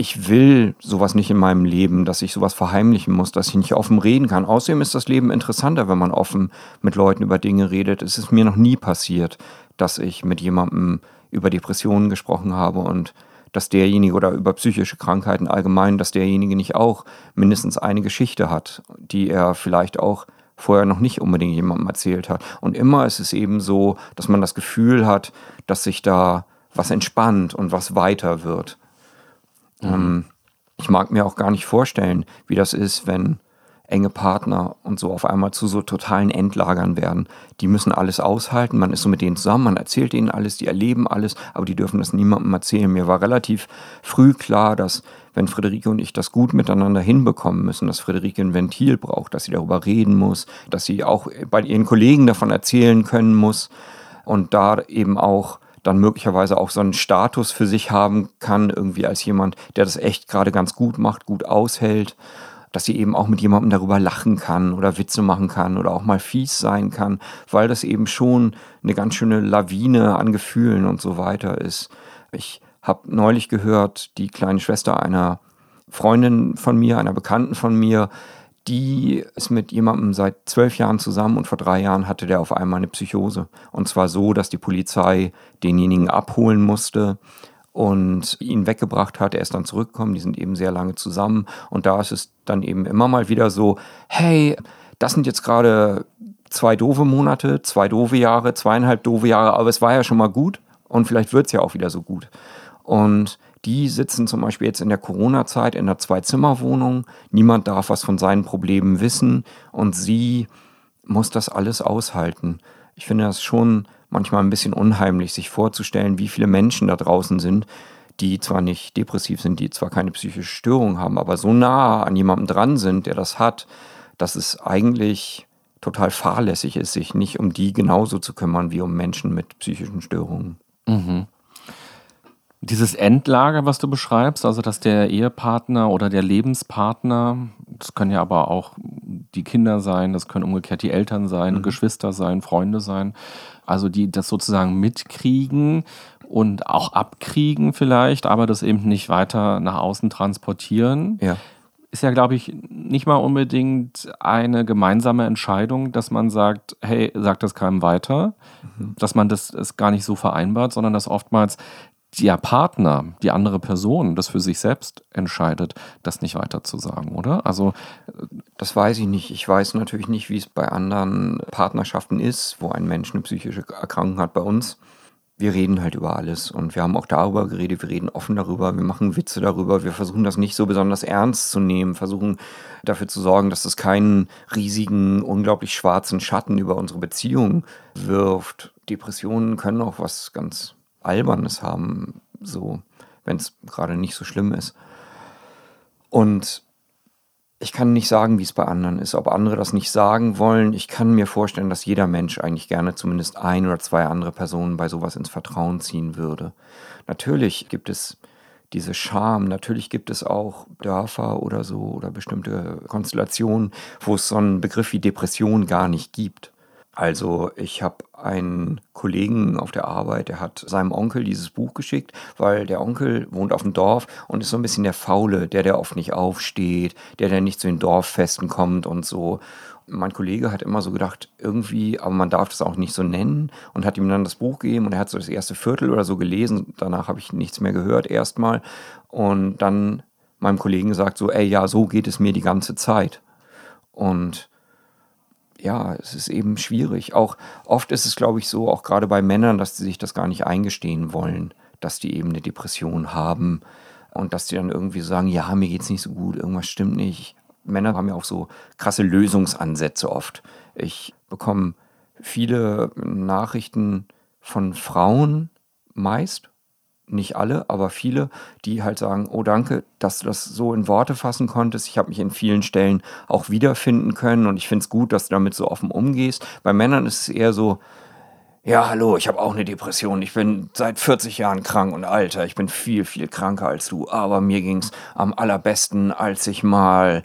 ich will sowas nicht in meinem Leben, dass ich sowas verheimlichen muss, dass ich nicht offen reden kann. Außerdem ist das Leben interessanter, wenn man offen mit Leuten über Dinge redet. Es ist mir noch nie passiert, dass ich mit jemandem über Depressionen gesprochen habe und dass derjenige oder über psychische Krankheiten allgemein, dass derjenige nicht auch mindestens eine Geschichte hat, die er vielleicht auch vorher noch nicht unbedingt jemandem erzählt hat. Und immer ist es eben so, dass man das Gefühl hat, dass sich da was entspannt und was weiter wird. Ähm, ich mag mir auch gar nicht vorstellen, wie das ist, wenn enge Partner und so auf einmal zu so totalen Endlagern werden. Die müssen alles aushalten, man ist so mit denen zusammen, man erzählt ihnen alles, die erleben alles, aber die dürfen das niemandem erzählen. Mir war relativ früh klar, dass wenn Friederike und ich das gut miteinander hinbekommen müssen, dass Friederike ein Ventil braucht, dass sie darüber reden muss, dass sie auch bei ihren Kollegen davon erzählen können muss und da eben auch dann möglicherweise auch so einen Status für sich haben kann, irgendwie als jemand, der das echt gerade ganz gut macht, gut aushält, dass sie eben auch mit jemandem darüber lachen kann oder Witze machen kann oder auch mal fies sein kann, weil das eben schon eine ganz schöne Lawine an Gefühlen und so weiter ist. Ich habe neulich gehört, die kleine Schwester einer Freundin von mir, einer Bekannten von mir, die ist mit jemandem seit zwölf Jahren zusammen und vor drei Jahren hatte der auf einmal eine Psychose. Und zwar so, dass die Polizei denjenigen abholen musste und ihn weggebracht hat. Er ist dann zurückgekommen, die sind eben sehr lange zusammen. Und da ist es dann eben immer mal wieder so, hey, das sind jetzt gerade zwei doofe Monate, zwei doofe Jahre, zweieinhalb doofe Jahre, aber es war ja schon mal gut und vielleicht wird es ja auch wieder so gut. Und die sitzen zum Beispiel jetzt in der Corona-Zeit in einer Zwei-Zimmer-Wohnung. Niemand darf was von seinen Problemen wissen und sie muss das alles aushalten. Ich finde das schon manchmal ein bisschen unheimlich, sich vorzustellen, wie viele Menschen da draußen sind, die zwar nicht depressiv sind, die zwar keine psychische Störung haben, aber so nah an jemandem dran sind, der das hat, dass es eigentlich total fahrlässig ist, sich nicht um die genauso zu kümmern wie um Menschen mit psychischen Störungen. Mhm. Dieses Endlager, was du beschreibst, also dass der Ehepartner oder der Lebenspartner, das können ja aber auch die Kinder sein, das können umgekehrt die Eltern sein, mhm. Geschwister sein, Freunde sein, also die das sozusagen mitkriegen und auch abkriegen vielleicht, aber das eben nicht weiter nach außen transportieren. Ja. Ist ja, glaube ich, nicht mal unbedingt eine gemeinsame Entscheidung, dass man sagt, hey, sag das keinem weiter, mhm. dass man das, das gar nicht so vereinbart, sondern dass oftmals der Partner, die andere Person, das für sich selbst entscheidet, das nicht weiter zu sagen, oder? Also das weiß ich nicht. Ich weiß natürlich nicht, wie es bei anderen Partnerschaften ist, wo ein Mensch eine psychische Erkrankung hat. Bei uns, wir reden halt über alles und wir haben auch darüber geredet. Wir reden offen darüber. Wir machen Witze darüber. Wir versuchen das nicht so besonders ernst zu nehmen. Versuchen dafür zu sorgen, dass das keinen riesigen, unglaublich schwarzen Schatten über unsere Beziehung wirft. Depressionen können auch was ganz Albernes haben, so, wenn es gerade nicht so schlimm ist. Und ich kann nicht sagen, wie es bei anderen ist, ob andere das nicht sagen wollen. Ich kann mir vorstellen, dass jeder Mensch eigentlich gerne zumindest ein oder zwei andere Personen bei sowas ins Vertrauen ziehen würde. Natürlich gibt es diese Scham, natürlich gibt es auch Dörfer oder so oder bestimmte Konstellationen, wo es so einen Begriff wie Depression gar nicht gibt. Also ich habe einen Kollegen auf der Arbeit, der hat seinem Onkel dieses Buch geschickt, weil der Onkel wohnt auf dem Dorf und ist so ein bisschen der Faule, der, der oft nicht aufsteht, der, der nicht zu den Dorffesten kommt und so. Mein Kollege hat immer so gedacht, irgendwie, aber man darf das auch nicht so nennen und hat ihm dann das Buch gegeben und er hat so das erste Viertel oder so gelesen. Danach habe ich nichts mehr gehört erstmal und dann meinem Kollegen gesagt so, ey, ja, so geht es mir die ganze Zeit. Und ja, es ist eben schwierig. Auch oft ist es, glaube ich, so, auch gerade bei Männern, dass sie sich das gar nicht eingestehen wollen, dass die eben eine Depression haben und dass die dann irgendwie sagen, ja, mir geht es nicht so gut, irgendwas stimmt nicht. Männer haben ja auch so krasse Lösungsansätze oft. Ich bekomme viele Nachrichten von Frauen meist, nicht alle, aber viele, die halt sagen, oh danke, dass du das so in Worte fassen konntest. Ich habe mich in vielen Stellen auch wiederfinden können und ich finde es gut, dass du damit so offen umgehst. Bei Männern ist es eher so, ja, hallo, ich habe auch eine Depression. Ich bin seit 40 Jahren krank und alter. Ich bin viel, viel kranker als du. Aber mir ging es am allerbesten, als ich mal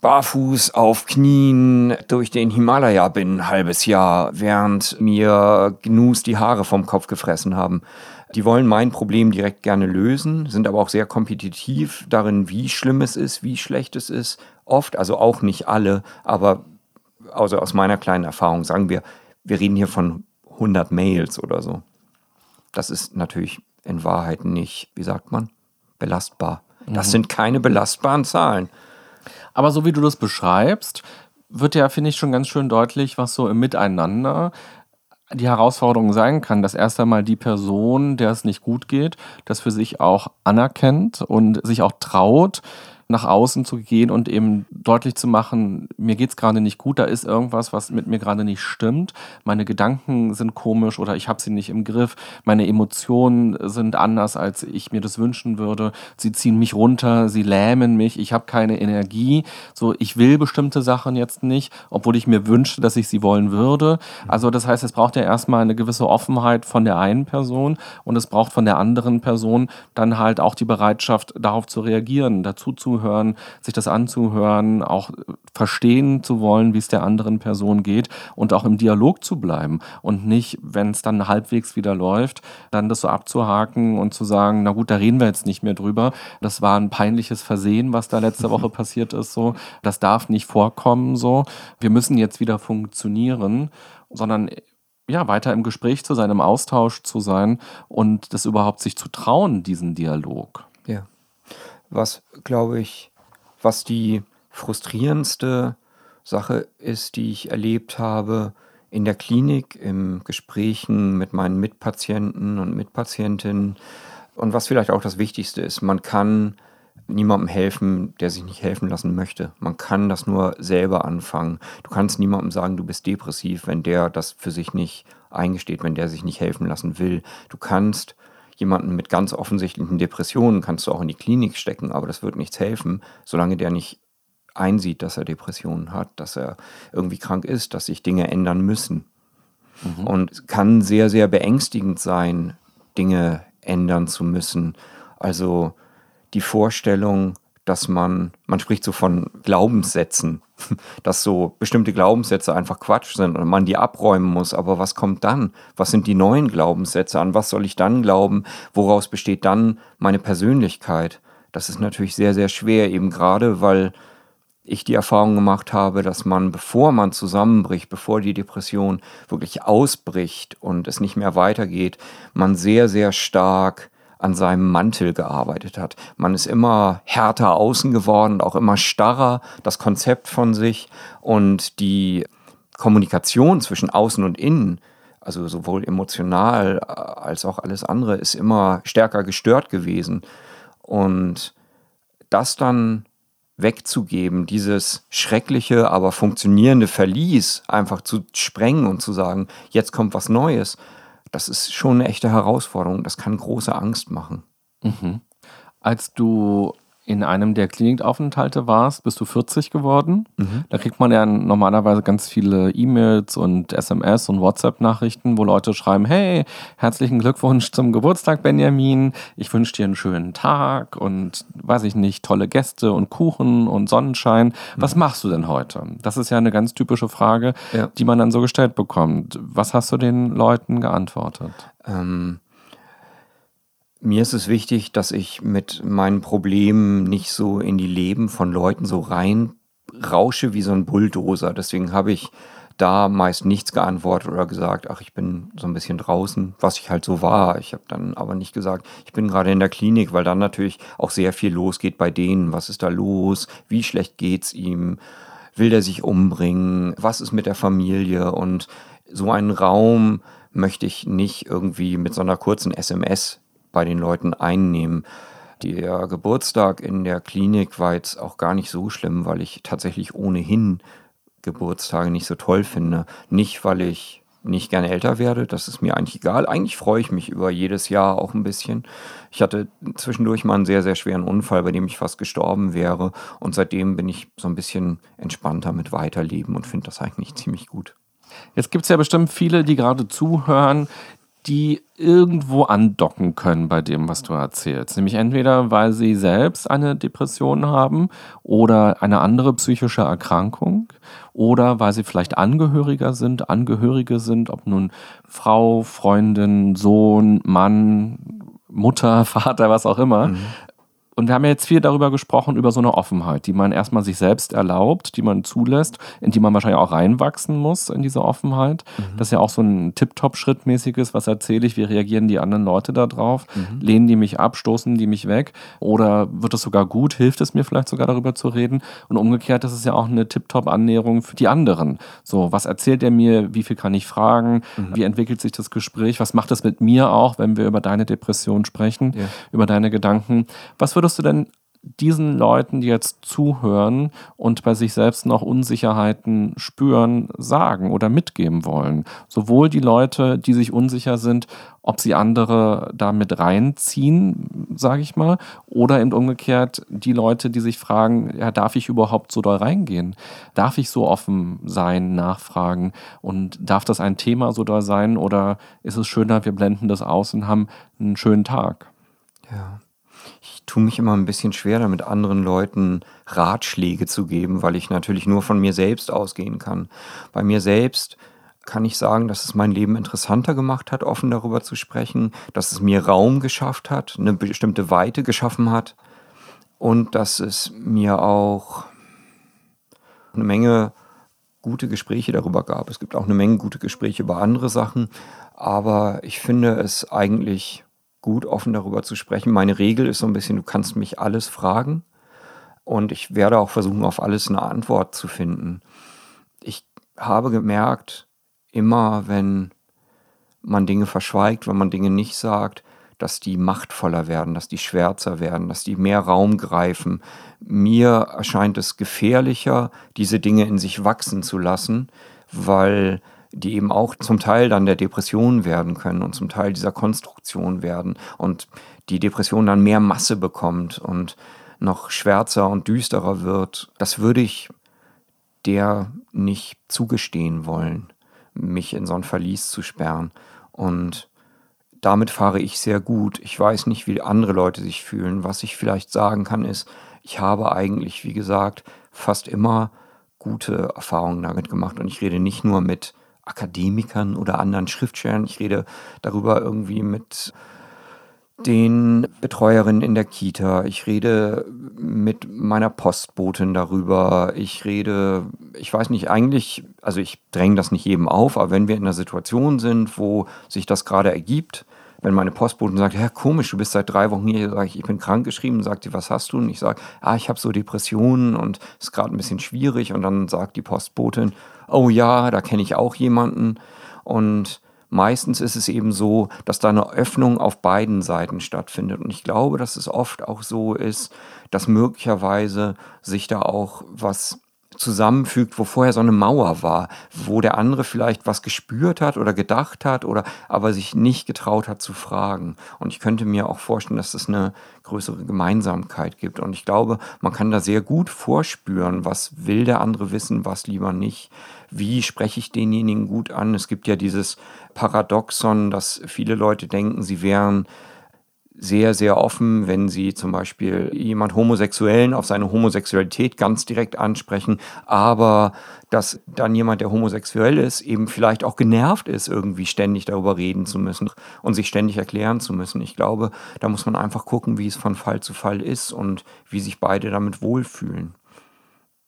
barfuß auf Knien durch den Himalaya bin ein halbes Jahr, während mir Gnus die Haare vom Kopf gefressen haben. Die wollen mein Problem direkt gerne lösen, sind aber auch sehr kompetitiv darin, wie schlimm es ist, wie schlecht es ist. Oft, also auch nicht alle, aber also aus meiner kleinen Erfahrung sagen wir, wir reden hier von 100 Mails oder so. Das ist natürlich in Wahrheit nicht, wie sagt man, belastbar. Das mhm. sind keine belastbaren Zahlen. Aber so wie du das beschreibst, wird ja, finde ich, schon ganz schön deutlich, was so im Miteinander die Herausforderung sein kann, dass erst einmal die Person, der es nicht gut geht, das für sich auch anerkennt und sich auch traut, nach außen zu gehen und eben deutlich zu machen, mir geht es gerade nicht gut, da ist irgendwas, was mit mir gerade nicht stimmt. Meine Gedanken sind komisch oder ich habe sie nicht im Griff. Meine Emotionen sind anders, als ich mir das wünschen würde. Sie ziehen mich runter, sie lähmen mich, ich habe keine Energie. So, ich will bestimmte Sachen jetzt nicht, obwohl ich mir wünschte, dass ich sie wollen würde. Also das heißt, es braucht ja erstmal eine gewisse Offenheit von der einen Person und es braucht von der anderen Person dann halt auch die Bereitschaft, darauf zu reagieren, dazu zu zuzuhören, sich das anzuhören, auch verstehen zu wollen, wie es der anderen Person geht und auch im Dialog zu bleiben und nicht, wenn es dann halbwegs wieder läuft, dann das so abzuhaken und zu sagen, na gut, da reden wir jetzt nicht mehr drüber. Das war ein peinliches Versehen, was da letzte Woche passiert ist, so. Das darf nicht vorkommen, so. Wir müssen jetzt wieder funktionieren, sondern ja, weiter im Gespräch zu sein, im Austausch zu sein und das überhaupt sich zu trauen, diesen Dialog. Was, glaube ich, was die frustrierendste Sache ist, die ich erlebt habe in der Klinik, im Gesprächen mit meinen Mitpatienten und Mitpatientinnen. Und was vielleicht auch das Wichtigste ist, man kann niemandem helfen, der sich nicht helfen lassen möchte. Man kann das nur selber anfangen. Du kannst niemandem sagen, du bist depressiv, wenn der das für sich nicht eingesteht, wenn der sich nicht helfen lassen will. Du kannst jemanden mit ganz offensichtlichen Depressionen kannst du auch in die Klinik stecken, aber das wird nichts helfen, solange der nicht einsieht, dass er Depressionen hat, dass er irgendwie krank ist, dass sich Dinge ändern müssen. Mhm. Und es kann sehr, sehr beängstigend sein, Dinge ändern zu müssen. Also die Vorstellung, dass man, man spricht so von Glaubenssätzen, dass so bestimmte Glaubenssätze einfach Quatsch sind und man die abräumen muss. Aber was kommt dann? Was sind die neuen Glaubenssätze? An was soll ich dann glauben? Woraus besteht dann meine Persönlichkeit? Das ist natürlich sehr, sehr schwer, eben gerade weil ich die Erfahrung gemacht habe, dass man, bevor man zusammenbricht, bevor die Depression wirklich ausbricht und es nicht mehr weitergeht, man sehr, sehr stark an seinem Mantel gearbeitet hat. Man ist immer härter außen geworden, auch immer starrer, das Konzept von sich und die Kommunikation zwischen außen und innen, also sowohl emotional als auch alles andere, ist immer stärker gestört gewesen. Und das dann wegzugeben, dieses schreckliche, aber funktionierende Verlies einfach zu sprengen und zu sagen, jetzt kommt was Neues, das ist schon eine echte Herausforderung. Das kann große Angst machen. Mhm. Als du in einem der Klinikaufenthalte warst, bist du 40 geworden. Mhm. Da kriegt man ja normalerweise ganz viele E-Mails und SMS und WhatsApp-Nachrichten, wo Leute schreiben, hey, herzlichen Glückwunsch zum Geburtstag, Benjamin. Ich wünsche dir einen schönen Tag und weiß ich nicht, tolle Gäste und Kuchen und Sonnenschein. Was mhm. machst du denn heute? Das ist ja eine ganz typische Frage, ja. die man dann so gestellt bekommt. Was hast du den Leuten geantwortet? Ähm mir ist es wichtig, dass ich mit meinen Problemen nicht so in die Leben von Leuten so rein rausche wie so ein Bulldozer. Deswegen habe ich da meist nichts geantwortet oder gesagt, ach, ich bin so ein bisschen draußen, was ich halt so war. Ich habe dann aber nicht gesagt, ich bin gerade in der Klinik, weil dann natürlich auch sehr viel losgeht bei denen. Was ist da los? Wie schlecht geht's ihm? Will der sich umbringen? Was ist mit der Familie? Und so einen Raum möchte ich nicht irgendwie mit so einer kurzen SMS bei den Leuten einnehmen. Der Geburtstag in der Klinik war jetzt auch gar nicht so schlimm, weil ich tatsächlich ohnehin Geburtstage nicht so toll finde. Nicht, weil ich nicht gerne älter werde, das ist mir eigentlich egal. Eigentlich freue ich mich über jedes Jahr auch ein bisschen. Ich hatte zwischendurch mal einen sehr, sehr schweren Unfall, bei dem ich fast gestorben wäre. Und seitdem bin ich so ein bisschen entspannter mit Weiterleben und finde das eigentlich ziemlich gut. Jetzt gibt es ja bestimmt viele, die gerade zuhören, die irgendwo andocken können bei dem, was du erzählst. Nämlich entweder, weil sie selbst eine Depression haben oder eine andere psychische Erkrankung oder weil sie vielleicht Angehöriger sind, Angehörige sind, ob nun Frau, Freundin, Sohn, Mann, Mutter, Vater, was auch immer, mhm und wir haben ja jetzt viel darüber gesprochen, über so eine Offenheit, die man erstmal sich selbst erlaubt, die man zulässt, in die man wahrscheinlich auch reinwachsen muss, in diese Offenheit. Mhm. Das ist ja auch so ein Tip-Top-Schrittmäßiges, was erzähle ich, wie reagieren die anderen Leute da drauf? Mhm. Lehnen die mich ab, stoßen die mich weg? Oder wird es sogar gut, hilft es mir vielleicht sogar darüber zu reden? Und umgekehrt, das ist ja auch eine Tip-Top-Annäherung für die anderen. So, was erzählt er mir? Wie viel kann ich fragen? Mhm. Wie entwickelt sich das Gespräch? Was macht es mit mir auch, wenn wir über deine Depression sprechen, ja. über deine Gedanken? Was wird würdest du denn diesen Leuten, die jetzt zuhören und bei sich selbst noch Unsicherheiten spüren, sagen oder mitgeben wollen? Sowohl die Leute, die sich unsicher sind, ob sie andere da mit reinziehen, sage ich mal, oder eben umgekehrt die Leute, die sich fragen, ja, darf ich überhaupt so doll reingehen? Darf ich so offen sein, nachfragen? Und darf das ein Thema so doll sein oder ist es schöner, wir blenden das aus und haben einen schönen Tag? Ja ich tue mich immer ein bisschen schwer damit, anderen Leuten Ratschläge zu geben, weil ich natürlich nur von mir selbst ausgehen kann. Bei mir selbst kann ich sagen, dass es mein Leben interessanter gemacht hat, offen darüber zu sprechen, dass es mir Raum geschafft hat, eine bestimmte Weite geschaffen hat und dass es mir auch eine Menge gute Gespräche darüber gab. Es gibt auch eine Menge gute Gespräche über andere Sachen, aber ich finde es eigentlich gut, offen darüber zu sprechen. Meine Regel ist so ein bisschen, du kannst mich alles fragen und ich werde auch versuchen, auf alles eine Antwort zu finden. Ich habe gemerkt, immer wenn man Dinge verschweigt, wenn man Dinge nicht sagt, dass die machtvoller werden, dass die schwärzer werden, dass die mehr Raum greifen. Mir erscheint es gefährlicher, diese Dinge in sich wachsen zu lassen, weil die eben auch zum Teil dann der Depression werden können und zum Teil dieser Konstruktion werden und die Depression dann mehr Masse bekommt und noch schwärzer und düsterer wird, das würde ich der nicht zugestehen wollen, mich in so ein Verlies zu sperren. Und damit fahre ich sehr gut. Ich weiß nicht, wie andere Leute sich fühlen. Was ich vielleicht sagen kann, ist, ich habe eigentlich, wie gesagt, fast immer gute Erfahrungen damit gemacht. Und ich rede nicht nur mit Akademikern oder anderen Schriftstellern. Ich rede darüber irgendwie mit den Betreuerinnen in der Kita. Ich rede mit meiner Postbotin darüber. Ich rede, ich weiß nicht, eigentlich, also ich dränge das nicht jedem auf, aber wenn wir in einer Situation sind, wo sich das gerade ergibt, wenn meine Postbotin sagt, ja komisch, du bist seit drei Wochen hier, sage ich, ich bin krankgeschrieben, sagt sie, was hast du? Und ich sage, ah, ich habe so Depressionen und es ist gerade ein bisschen schwierig. Und dann sagt die Postbotin, oh ja, da kenne ich auch jemanden. Und meistens ist es eben so, dass da eine Öffnung auf beiden Seiten stattfindet. Und ich glaube, dass es oft auch so ist, dass möglicherweise sich da auch was zusammenfügt, wo vorher so eine Mauer war, wo der andere vielleicht was gespürt hat oder gedacht hat oder aber sich nicht getraut hat zu fragen. Und ich könnte mir auch vorstellen, dass es eine größere Gemeinsamkeit gibt. Und ich glaube, man kann da sehr gut vorspüren, was will der andere wissen, was lieber nicht. Wie spreche ich denjenigen gut an? Es gibt ja dieses Paradoxon, dass viele Leute denken, sie wären sehr, sehr offen, wenn sie zum Beispiel jemand Homosexuellen auf seine Homosexualität ganz direkt ansprechen, aber dass dann jemand, der homosexuell ist, eben vielleicht auch genervt ist, irgendwie ständig darüber reden zu müssen und sich ständig erklären zu müssen. Ich glaube, da muss man einfach gucken, wie es von Fall zu Fall ist und wie sich beide damit wohlfühlen.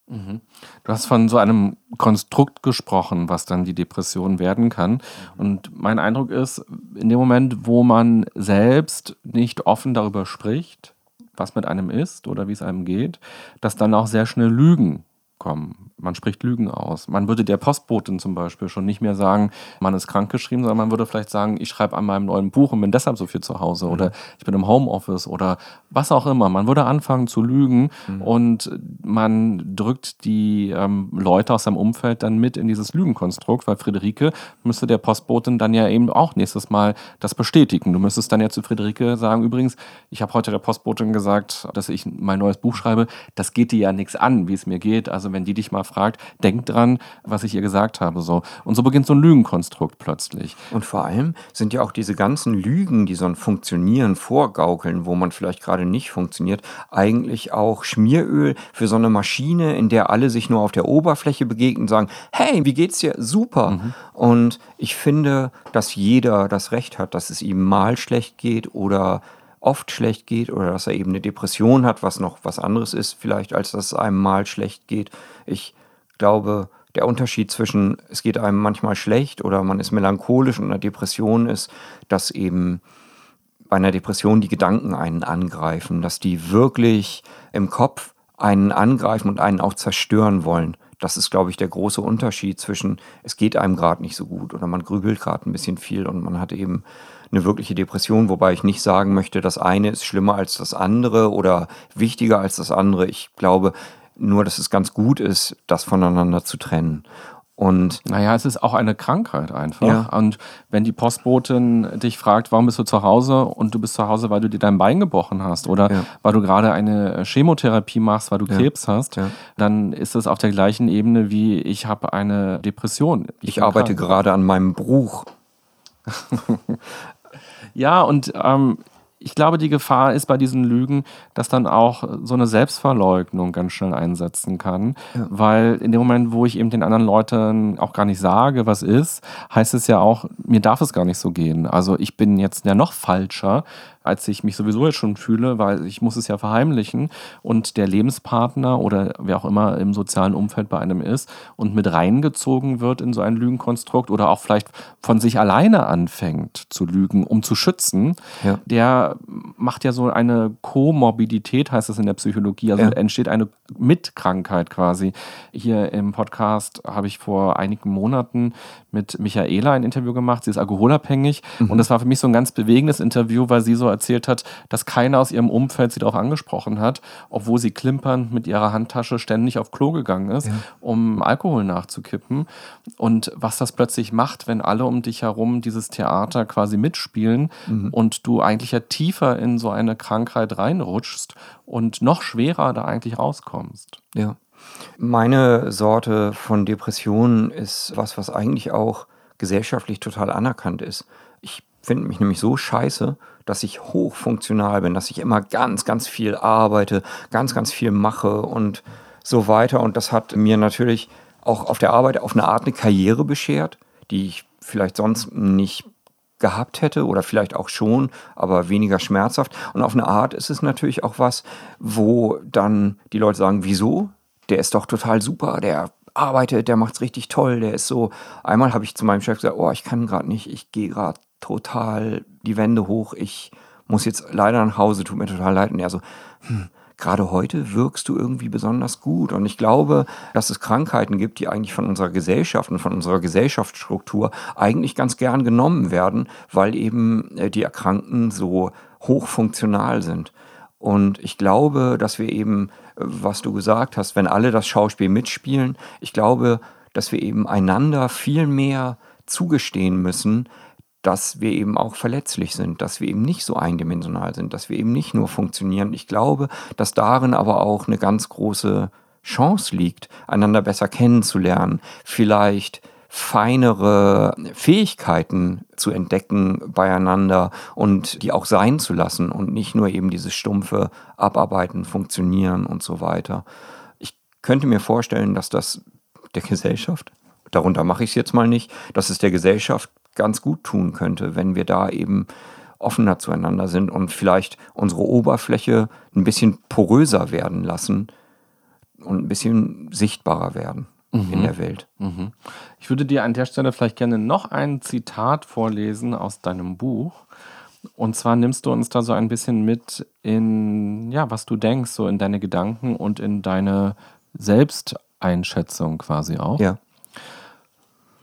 Mhm. Du hast von so einem Konstrukt gesprochen, was dann die Depression werden kann. Und mein Eindruck ist, in dem Moment, wo man selbst nicht offen darüber spricht, was mit einem ist oder wie es einem geht, dass dann auch sehr schnell Lügen kommen. Man spricht Lügen aus. Man würde der Postbotin zum Beispiel schon nicht mehr sagen, man ist krankgeschrieben, sondern man würde vielleicht sagen, ich schreibe an meinem neuen Buch und bin deshalb so viel zu Hause mhm. oder ich bin im Homeoffice oder was auch immer. Man würde anfangen zu lügen mhm. und man drückt die ähm, Leute aus seinem Umfeld dann mit in dieses Lügenkonstrukt, weil Friederike müsste der Postbotin dann ja eben auch nächstes Mal das bestätigen. Du müsstest dann ja zu Friederike sagen, übrigens, ich habe heute der Postbotin gesagt, dass ich mein neues Buch schreibe. Das geht dir ja nichts an, wie es mir geht. Also wenn die dich mal fragen, fragt, denkt dran, was ich ihr gesagt habe. So. Und so beginnt so ein Lügenkonstrukt plötzlich. Und vor allem sind ja auch diese ganzen Lügen, die so ein Funktionieren vorgaukeln, wo man vielleicht gerade nicht funktioniert, eigentlich auch Schmieröl für so eine Maschine, in der alle sich nur auf der Oberfläche begegnen und sagen, hey, wie geht's dir? Super. Mhm. Und ich finde, dass jeder das Recht hat, dass es ihm mal schlecht geht oder oft schlecht geht oder dass er eben eine Depression hat, was noch was anderes ist vielleicht, als dass es einem mal schlecht geht. Ich glaube, der Unterschied zwischen es geht einem manchmal schlecht oder man ist melancholisch und eine Depression ist, dass eben bei einer Depression die Gedanken einen angreifen, dass die wirklich im Kopf einen angreifen und einen auch zerstören wollen. Das ist, glaube ich, der große Unterschied zwischen, es geht einem gerade nicht so gut oder man grübelt gerade ein bisschen viel und man hat eben eine wirkliche Depression, wobei ich nicht sagen möchte, das eine ist schlimmer als das andere oder wichtiger als das andere. Ich glaube nur, dass es ganz gut ist, das voneinander zu trennen. Und naja, es ist auch eine Krankheit einfach. Ja. Und wenn die Postbotin dich fragt, warum bist du zu Hause und du bist zu Hause, weil du dir dein Bein gebrochen hast oder ja. weil du gerade eine Chemotherapie machst, weil du ja. Krebs hast, dann ist es auf der gleichen Ebene wie ich habe eine Depression. Ich, ich arbeite krank. gerade an meinem Bruch. Ja, und ähm, ich glaube, die Gefahr ist bei diesen Lügen, dass dann auch so eine Selbstverleugnung ganz schnell einsetzen kann. Ja. Weil in dem Moment, wo ich eben den anderen Leuten auch gar nicht sage, was ist, heißt es ja auch, mir darf es gar nicht so gehen. Also ich bin jetzt ja noch falscher, als ich mich sowieso jetzt schon fühle, weil ich muss es ja verheimlichen und der Lebenspartner oder wer auch immer im sozialen Umfeld bei einem ist und mit reingezogen wird in so ein Lügenkonstrukt oder auch vielleicht von sich alleine anfängt zu lügen, um zu schützen, ja. der macht ja so eine Komorbidität, heißt es in der Psychologie, also ja. entsteht eine Mitkrankheit quasi. Hier im Podcast habe ich vor einigen Monaten mit Michaela ein Interview gemacht, sie ist alkoholabhängig mhm. und das war für mich so ein ganz bewegendes Interview, weil sie so erzählt hat, dass keiner aus ihrem Umfeld sie darauf angesprochen hat, obwohl sie klimpernd mit ihrer Handtasche ständig auf Klo gegangen ist, ja. um Alkohol nachzukippen. Und was das plötzlich macht, wenn alle um dich herum dieses Theater quasi mitspielen mhm. und du eigentlich ja tiefer in so eine Krankheit reinrutschst und noch schwerer da eigentlich rauskommst. Ja. Meine Sorte von Depressionen ist was, was eigentlich auch gesellschaftlich total anerkannt ist. Finde mich nämlich so scheiße, dass ich hochfunktional bin, dass ich immer ganz, ganz viel arbeite, ganz, ganz viel mache und so weiter. Und das hat mir natürlich auch auf der Arbeit auf eine Art eine Karriere beschert, die ich vielleicht sonst nicht gehabt hätte oder vielleicht auch schon, aber weniger schmerzhaft. Und auf eine Art ist es natürlich auch was, wo dann die Leute sagen, wieso? Der ist doch total super, der arbeitet, der macht es richtig toll, der ist so. Einmal habe ich zu meinem Chef gesagt, oh, ich kann gerade nicht, ich gehe gerade total die Wände hoch, ich muss jetzt leider nach Hause, tut mir total leid. Und er so, hm, gerade heute wirkst du irgendwie besonders gut. Und ich glaube, dass es Krankheiten gibt, die eigentlich von unserer Gesellschaft und von unserer Gesellschaftsstruktur eigentlich ganz gern genommen werden, weil eben äh, die Erkrankten so hochfunktional sind. Und ich glaube, dass wir eben, was du gesagt hast, wenn alle das Schauspiel mitspielen, ich glaube, dass wir eben einander viel mehr zugestehen müssen, dass wir eben auch verletzlich sind, dass wir eben nicht so eindimensional sind, dass wir eben nicht nur funktionieren. Ich glaube, dass darin aber auch eine ganz große Chance liegt, einander besser kennenzulernen, vielleicht feinere Fähigkeiten zu entdecken beieinander und die auch sein zu lassen und nicht nur eben dieses stumpfe Abarbeiten, Funktionieren und so weiter. Ich könnte mir vorstellen, dass das der Gesellschaft, darunter mache ich es jetzt mal nicht, dass es der Gesellschaft ganz gut tun könnte, wenn wir da eben offener zueinander sind und vielleicht unsere Oberfläche ein bisschen poröser werden lassen und ein bisschen sichtbarer werden mhm. in der Welt. Mhm. Ich würde dir an der Stelle vielleicht gerne noch ein Zitat vorlesen aus deinem Buch. Und zwar nimmst du uns da so ein bisschen mit in, ja, was du denkst, so in deine Gedanken und in deine Selbsteinschätzung quasi auch. Ja.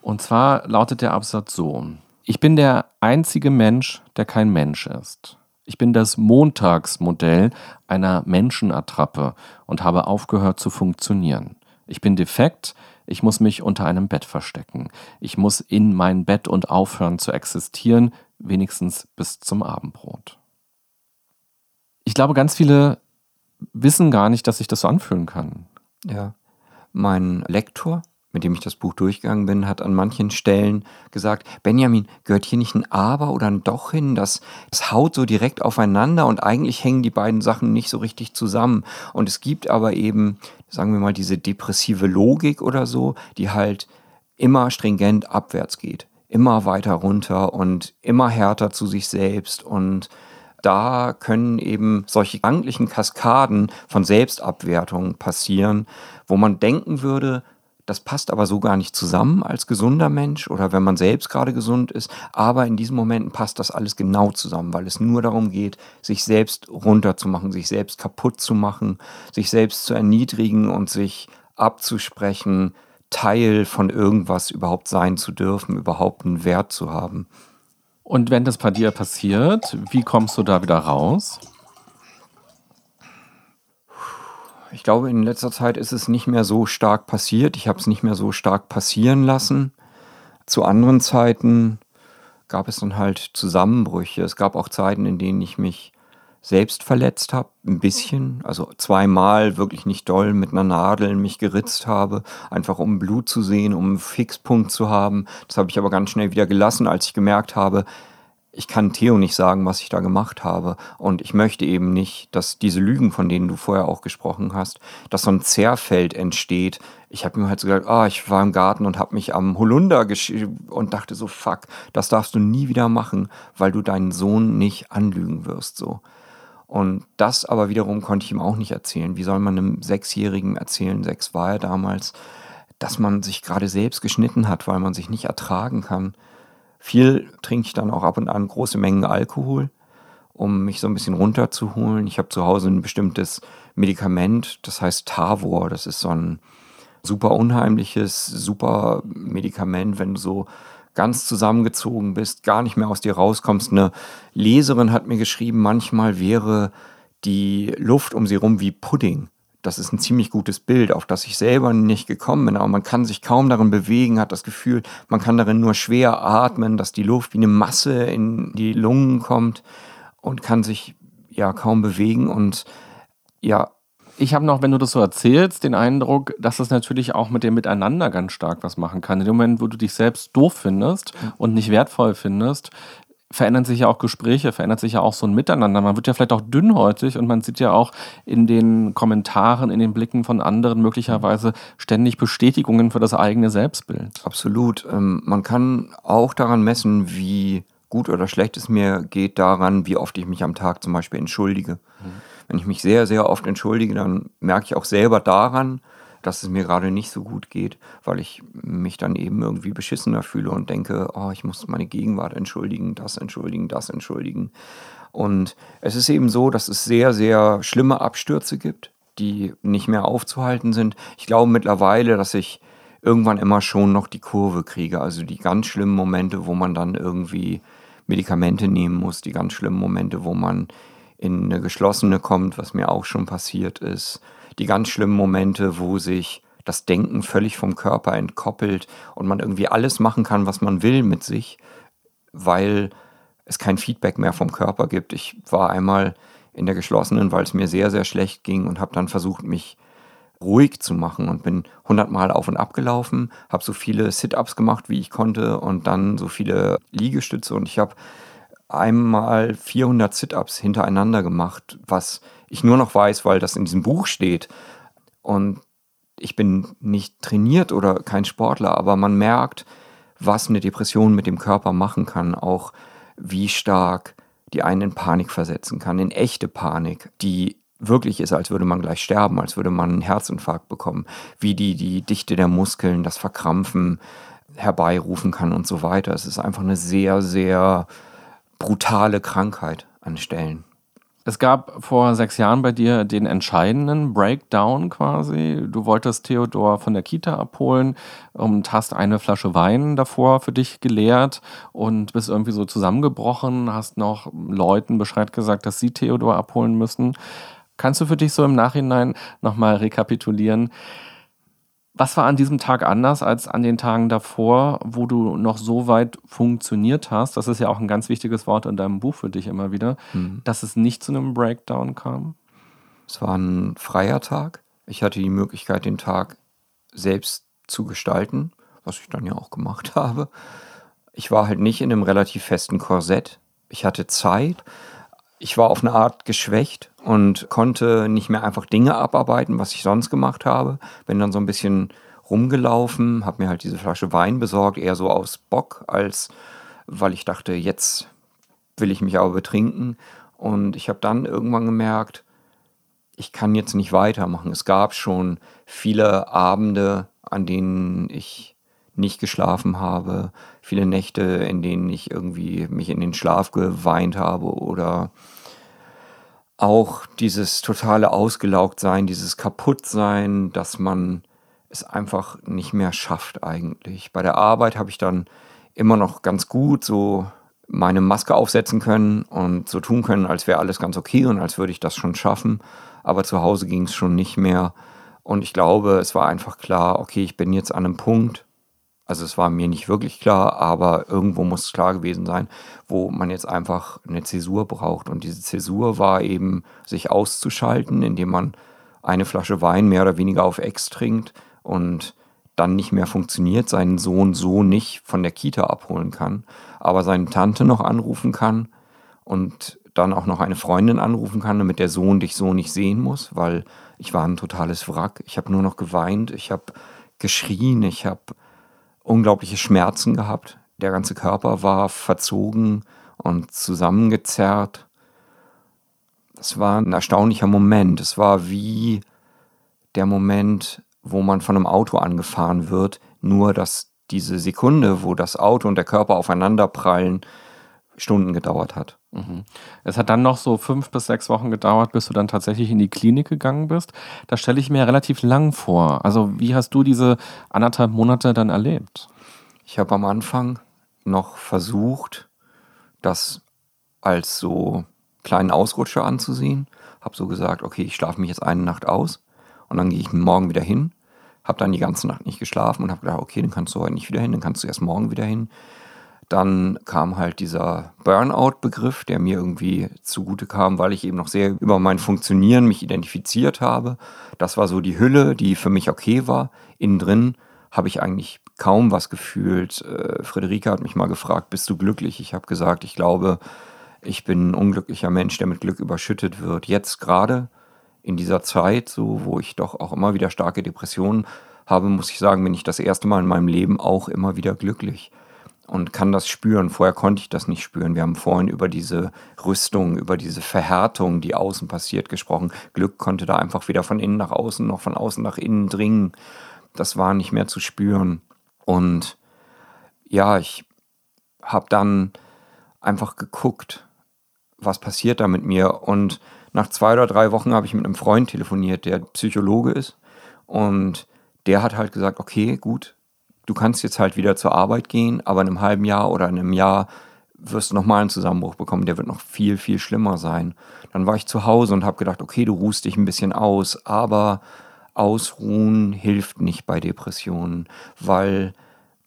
Und zwar lautet der Absatz so. Ich bin der einzige Mensch, der kein Mensch ist. Ich bin das Montagsmodell einer Menschenattrappe und habe aufgehört zu funktionieren. Ich bin defekt, ich muss mich unter einem Bett verstecken. Ich muss in mein Bett und aufhören zu existieren, wenigstens bis zum Abendbrot. Ich glaube, ganz viele wissen gar nicht, dass sich das so anfühlen kann. Ja. Mein Lektor, mit dem ich das Buch durchgegangen bin, hat an manchen Stellen gesagt, Benjamin, gehört hier nicht ein Aber oder ein Doch hin? Das, das haut so direkt aufeinander und eigentlich hängen die beiden Sachen nicht so richtig zusammen. Und es gibt aber eben, sagen wir mal, diese depressive Logik oder so, die halt immer stringent abwärts geht, immer weiter runter und immer härter zu sich selbst und da können eben solche gedanklichen Kaskaden von Selbstabwertung passieren, wo man denken würde, das passt aber so gar nicht zusammen als gesunder Mensch oder wenn man selbst gerade gesund ist. Aber in diesen Momenten passt das alles genau zusammen, weil es nur darum geht, sich selbst runterzumachen, sich selbst kaputt zu machen, sich selbst zu erniedrigen und sich abzusprechen, Teil von irgendwas überhaupt sein zu dürfen, überhaupt einen Wert zu haben. Und wenn das bei dir passiert, wie kommst du da wieder raus? Ich glaube, in letzter Zeit ist es nicht mehr so stark passiert. Ich habe es nicht mehr so stark passieren lassen. Zu anderen Zeiten gab es dann halt Zusammenbrüche. Es gab auch Zeiten, in denen ich mich selbst verletzt habe, ein bisschen, also zweimal wirklich nicht doll mit einer Nadel mich geritzt habe, einfach um Blut zu sehen, um einen Fixpunkt zu haben. Das habe ich aber ganz schnell wieder gelassen, als ich gemerkt habe, ich kann Theo nicht sagen, was ich da gemacht habe. Und ich möchte eben nicht, dass diese Lügen, von denen du vorher auch gesprochen hast, dass so ein Zerrfeld entsteht. Ich habe mir halt so gesagt, ah, ich war im Garten und habe mich am Holunder und dachte so, fuck, das darfst du nie wieder machen, weil du deinen Sohn nicht anlügen wirst, so. Und das aber wiederum konnte ich ihm auch nicht erzählen. Wie soll man einem Sechsjährigen erzählen, sechs war er damals, dass man sich gerade selbst geschnitten hat, weil man sich nicht ertragen kann. Viel trinke ich dann auch ab und an große Mengen Alkohol, um mich so ein bisschen runterzuholen. Ich habe zu Hause ein bestimmtes Medikament, das heißt Tavor. Das ist so ein super unheimliches, super Medikament, wenn du so ganz zusammengezogen bist, gar nicht mehr aus dir rauskommst. Eine Leserin hat mir geschrieben, manchmal wäre die Luft um sie rum wie Pudding. Das ist ein ziemlich gutes Bild, auf das ich selber nicht gekommen bin. Aber man kann sich kaum darin bewegen, hat das Gefühl, man kann darin nur schwer atmen, dass die Luft wie eine Masse in die Lungen kommt und kann sich ja kaum bewegen. Und ja, ich habe noch, wenn du das so erzählst, den Eindruck, dass das natürlich auch mit dem Miteinander ganz stark was machen kann. In dem Moment, wo du dich selbst doof findest und nicht wertvoll findest, verändern sich ja auch Gespräche, verändert sich ja auch so ein Miteinander. Man wird ja vielleicht auch dünnhäutig und man sieht ja auch in den Kommentaren, in den Blicken von anderen möglicherweise ständig Bestätigungen für das eigene Selbstbild. Absolut. Ähm, man kann auch daran messen, wie gut oder schlecht es mir geht, daran, wie oft ich mich am Tag zum Beispiel entschuldige. Mhm. Wenn ich mich sehr, sehr oft entschuldige, dann merke ich auch selber daran, dass es mir gerade nicht so gut geht, weil ich mich dann eben irgendwie beschissener fühle und denke, oh, ich muss meine Gegenwart entschuldigen, das entschuldigen, das entschuldigen. Und es ist eben so, dass es sehr, sehr schlimme Abstürze gibt, die nicht mehr aufzuhalten sind. Ich glaube mittlerweile, dass ich irgendwann immer schon noch die Kurve kriege, also die ganz schlimmen Momente, wo man dann irgendwie Medikamente nehmen muss, die ganz schlimmen Momente, wo man in eine geschlossene kommt, was mir auch schon passiert ist. Die ganz schlimmen Momente, wo sich das Denken völlig vom Körper entkoppelt und man irgendwie alles machen kann, was man will mit sich, weil es kein Feedback mehr vom Körper gibt. Ich war einmal in der geschlossenen, weil es mir sehr, sehr schlecht ging und habe dann versucht, mich ruhig zu machen und bin hundertmal auf und ab gelaufen, habe so viele Sit-ups gemacht, wie ich konnte und dann so viele Liegestütze und ich habe einmal 400 Sit-ups hintereinander gemacht, was ich nur noch weiß, weil das in diesem Buch steht. Und ich bin nicht trainiert oder kein Sportler, aber man merkt, was eine Depression mit dem Körper machen kann, auch wie stark die einen in Panik versetzen kann, in echte Panik, die wirklich ist, als würde man gleich sterben, als würde man einen Herzinfarkt bekommen, wie die die Dichte der Muskeln, das Verkrampfen herbeirufen kann und so weiter. Es ist einfach eine sehr, sehr brutale Krankheit an Stellen. Es gab vor sechs Jahren bei dir den entscheidenden Breakdown quasi. Du wolltest Theodor von der Kita abholen und hast eine Flasche Wein davor für dich geleert und bist irgendwie so zusammengebrochen, hast noch Leuten Bescheid gesagt, dass sie Theodor abholen müssen. Kannst du für dich so im Nachhinein nochmal rekapitulieren? Was war an diesem Tag anders als an den Tagen davor, wo du noch so weit funktioniert hast? Das ist ja auch ein ganz wichtiges Wort in deinem Buch für dich immer wieder, mhm. dass es nicht zu einem Breakdown kam. Es war ein freier Tag. Ich hatte die Möglichkeit, den Tag selbst zu gestalten, was ich dann ja auch gemacht habe. Ich war halt nicht in einem relativ festen Korsett. Ich hatte Zeit. Ich war auf eine Art geschwächt und konnte nicht mehr einfach Dinge abarbeiten, was ich sonst gemacht habe. Bin dann so ein bisschen rumgelaufen, habe mir halt diese Flasche Wein besorgt, eher so aus Bock, als weil ich dachte, jetzt will ich mich aber betrinken. Und ich habe dann irgendwann gemerkt, ich kann jetzt nicht weitermachen. Es gab schon viele Abende, an denen ich nicht geschlafen habe, viele Nächte, in denen ich irgendwie mich in den Schlaf geweint habe oder auch dieses totale Ausgelaugtsein, dieses Kaputtsein, dass man es einfach nicht mehr schafft eigentlich. Bei der Arbeit habe ich dann immer noch ganz gut so meine Maske aufsetzen können und so tun können, als wäre alles ganz okay und als würde ich das schon schaffen. Aber zu Hause ging es schon nicht mehr. Und ich glaube, es war einfach klar, okay, ich bin jetzt an einem Punkt, also es war mir nicht wirklich klar, aber irgendwo muss es klar gewesen sein, wo man jetzt einfach eine Zäsur braucht. Und diese Zäsur war eben, sich auszuschalten, indem man eine Flasche Wein mehr oder weniger auf Ex trinkt und dann nicht mehr funktioniert, seinen Sohn so nicht von der Kita abholen kann, aber seine Tante noch anrufen kann und dann auch noch eine Freundin anrufen kann, damit der Sohn dich so nicht sehen muss, weil ich war ein totales Wrack. Ich habe nur noch geweint, ich habe geschrien, ich habe unglaubliche Schmerzen gehabt. Der ganze Körper war verzogen und zusammengezerrt. Das war ein erstaunlicher Moment. Es war wie der Moment, wo man von einem Auto angefahren wird, nur dass diese Sekunde, wo das Auto und der Körper aufeinander prallen, Stunden gedauert hat. Mhm. Es hat dann noch so fünf bis sechs Wochen gedauert, bis du dann tatsächlich in die Klinik gegangen bist. Das stelle ich mir relativ lang vor. Also wie hast du diese anderthalb Monate dann erlebt? Ich habe am Anfang noch versucht, das als so kleinen Ausrutscher anzusehen. Habe so gesagt, okay, ich schlafe mich jetzt eine Nacht aus und dann gehe ich morgen wieder hin. Habe dann die ganze Nacht nicht geschlafen und habe gedacht, okay, dann kannst du heute nicht wieder hin, dann kannst du erst morgen wieder hin. Dann kam halt dieser Burnout-Begriff, der mir irgendwie zugute kam, weil ich eben noch sehr über mein Funktionieren mich identifiziert habe. Das war so die Hülle, die für mich okay war. Innen drin habe ich eigentlich kaum was gefühlt. Äh, Friederike hat mich mal gefragt, bist du glücklich? Ich habe gesagt, ich glaube, ich bin ein unglücklicher Mensch, der mit Glück überschüttet wird. Jetzt gerade in dieser Zeit, so wo ich doch auch immer wieder starke Depressionen habe, muss ich sagen, bin ich das erste Mal in meinem Leben auch immer wieder glücklich und kann das spüren. Vorher konnte ich das nicht spüren. Wir haben vorhin über diese Rüstung, über diese Verhärtung, die außen passiert, gesprochen. Glück konnte da einfach weder von innen nach außen noch von außen nach innen dringen. Das war nicht mehr zu spüren. Und ja, ich habe dann einfach geguckt, was passiert da mit mir. Und nach zwei oder drei Wochen habe ich mit einem Freund telefoniert, der Psychologe ist. Und der hat halt gesagt, okay, gut, du kannst jetzt halt wieder zur Arbeit gehen, aber in einem halben Jahr oder in einem Jahr wirst du nochmal einen Zusammenbruch bekommen, der wird noch viel, viel schlimmer sein. Dann war ich zu Hause und habe gedacht, okay, du ruhst dich ein bisschen aus, aber Ausruhen hilft nicht bei Depressionen, weil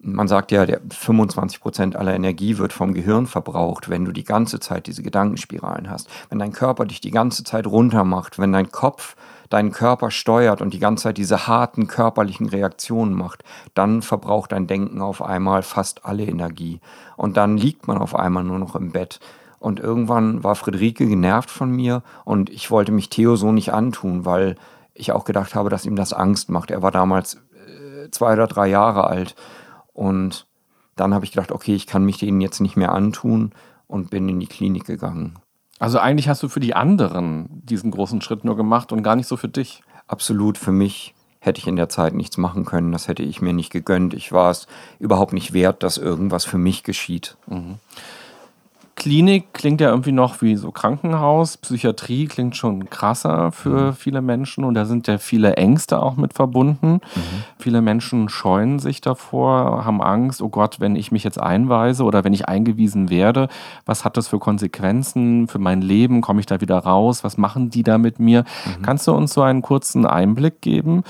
man sagt ja, der 25 Prozent aller Energie wird vom Gehirn verbraucht, wenn du die ganze Zeit diese Gedankenspiralen hast. Wenn dein Körper dich die ganze Zeit runter macht, wenn dein Kopf deinen Körper steuert und die ganze Zeit diese harten körperlichen Reaktionen macht, dann verbraucht dein Denken auf einmal fast alle Energie. Und dann liegt man auf einmal nur noch im Bett. Und irgendwann war Friederike genervt von mir und ich wollte mich Theo so nicht antun, weil ich auch gedacht habe, dass ihm das Angst macht. Er war damals äh, zwei oder drei Jahre alt und dann habe ich gedacht, okay, ich kann mich denen jetzt nicht mehr antun und bin in die Klinik gegangen. Also eigentlich hast du für die anderen diesen großen Schritt nur gemacht und gar nicht so für dich. Absolut, für mich hätte ich in der Zeit nichts machen können. Das hätte ich mir nicht gegönnt. Ich war es überhaupt nicht wert, dass irgendwas für mich geschieht. Mhm. Klinik klingt ja irgendwie noch wie so Krankenhaus. Psychiatrie klingt schon krasser für mhm. viele Menschen und da sind ja viele Ängste auch mit verbunden. Mhm. Viele Menschen scheuen sich davor, haben Angst, oh Gott, wenn ich mich jetzt einweise oder wenn ich eingewiesen werde, was hat das für Konsequenzen für mein Leben? Komme ich da wieder raus? Was machen die da mit mir? Mhm. Kannst du uns so einen kurzen Einblick geben,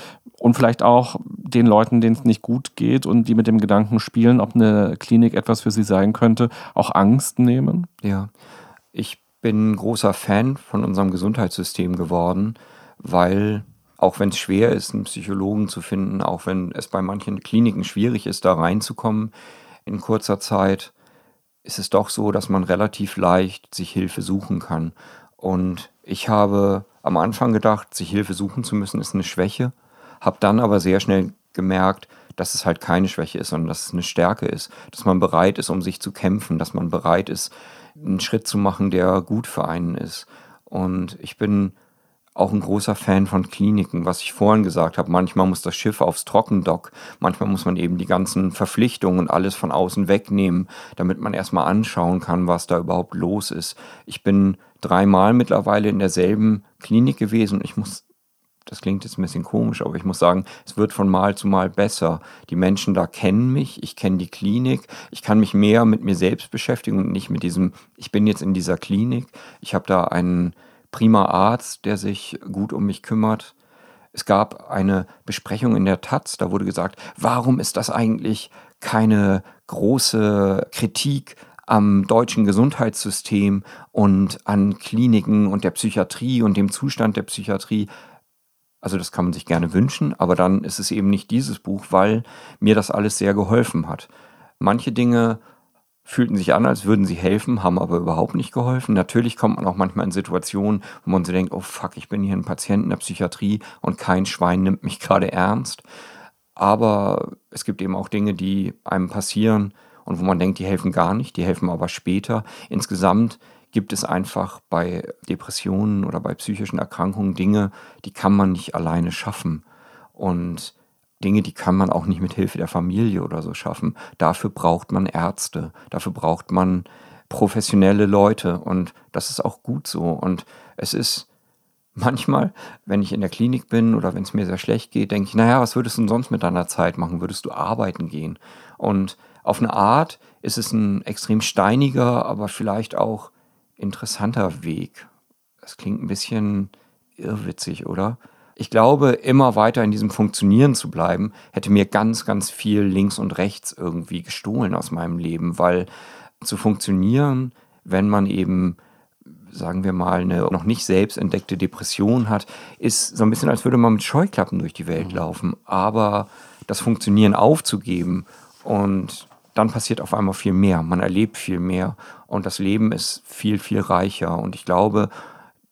und vielleicht auch den Leuten, denen es nicht gut geht und die mit dem Gedanken spielen, ob eine Klinik etwas für sie sein könnte, auch Angst nehmen? Ja, ich bin großer Fan von unserem Gesundheitssystem geworden, weil auch wenn es schwer ist, einen Psychologen zu finden, auch wenn es bei manchen Kliniken schwierig ist, da reinzukommen in kurzer Zeit, ist es doch so, dass man relativ leicht sich Hilfe suchen kann. Und ich habe am Anfang gedacht, sich Hilfe suchen zu müssen, ist eine Schwäche, habe dann aber sehr schnell gemerkt, dass es halt keine Schwäche ist, sondern dass es eine Stärke ist, dass man bereit ist, um sich zu kämpfen, dass man bereit ist, einen Schritt zu machen, der gut für einen ist. Und ich bin auch ein großer Fan von Kliniken, was ich vorhin gesagt habe. Manchmal muss das Schiff aufs Trockendock, manchmal muss man eben die ganzen Verpflichtungen und alles von außen wegnehmen, damit man erstmal anschauen kann, was da überhaupt los ist. Ich bin dreimal mittlerweile in derselben Klinik gewesen und ich muss das klingt jetzt ein bisschen komisch, aber ich muss sagen, es wird von Mal zu Mal besser. Die Menschen da kennen mich, ich kenne die Klinik, ich kann mich mehr mit mir selbst beschäftigen und nicht mit diesem, ich bin jetzt in dieser Klinik, ich habe da einen prima Arzt, der sich gut um mich kümmert. Es gab eine Besprechung in der Taz, da wurde gesagt, warum ist das eigentlich keine große Kritik am deutschen Gesundheitssystem und an Kliniken und der Psychiatrie und dem Zustand der Psychiatrie. Also das kann man sich gerne wünschen, aber dann ist es eben nicht dieses Buch, weil mir das alles sehr geholfen hat. Manche Dinge fühlten sich an, als würden sie helfen, haben aber überhaupt nicht geholfen. Natürlich kommt man auch manchmal in Situationen, wo man so denkt, oh fuck, ich bin hier ein Patient in der Psychiatrie und kein Schwein nimmt mich gerade ernst. Aber es gibt eben auch Dinge, die einem passieren und wo man denkt, die helfen gar nicht, die helfen aber später. Insgesamt gibt es einfach bei Depressionen oder bei psychischen Erkrankungen Dinge, die kann man nicht alleine schaffen. Und Dinge, die kann man auch nicht mit Hilfe der Familie oder so schaffen. Dafür braucht man Ärzte, dafür braucht man professionelle Leute und das ist auch gut so. Und es ist manchmal, wenn ich in der Klinik bin oder wenn es mir sehr schlecht geht, denke ich, naja, was würdest du denn sonst mit deiner Zeit machen? Würdest du arbeiten gehen? Und auf eine Art ist es ein extrem steiniger, aber vielleicht auch interessanter Weg. Das klingt ein bisschen irrwitzig, oder? Ich glaube, immer weiter in diesem Funktionieren zu bleiben, hätte mir ganz, ganz viel links und rechts irgendwie gestohlen aus meinem Leben, weil zu funktionieren, wenn man eben, sagen wir mal, eine noch nicht selbst entdeckte Depression hat, ist so ein bisschen, als würde man mit Scheuklappen durch die Welt mhm. laufen. Aber das Funktionieren aufzugeben und dann passiert auf einmal viel mehr. Man erlebt viel mehr und das Leben ist viel, viel reicher. Und ich glaube,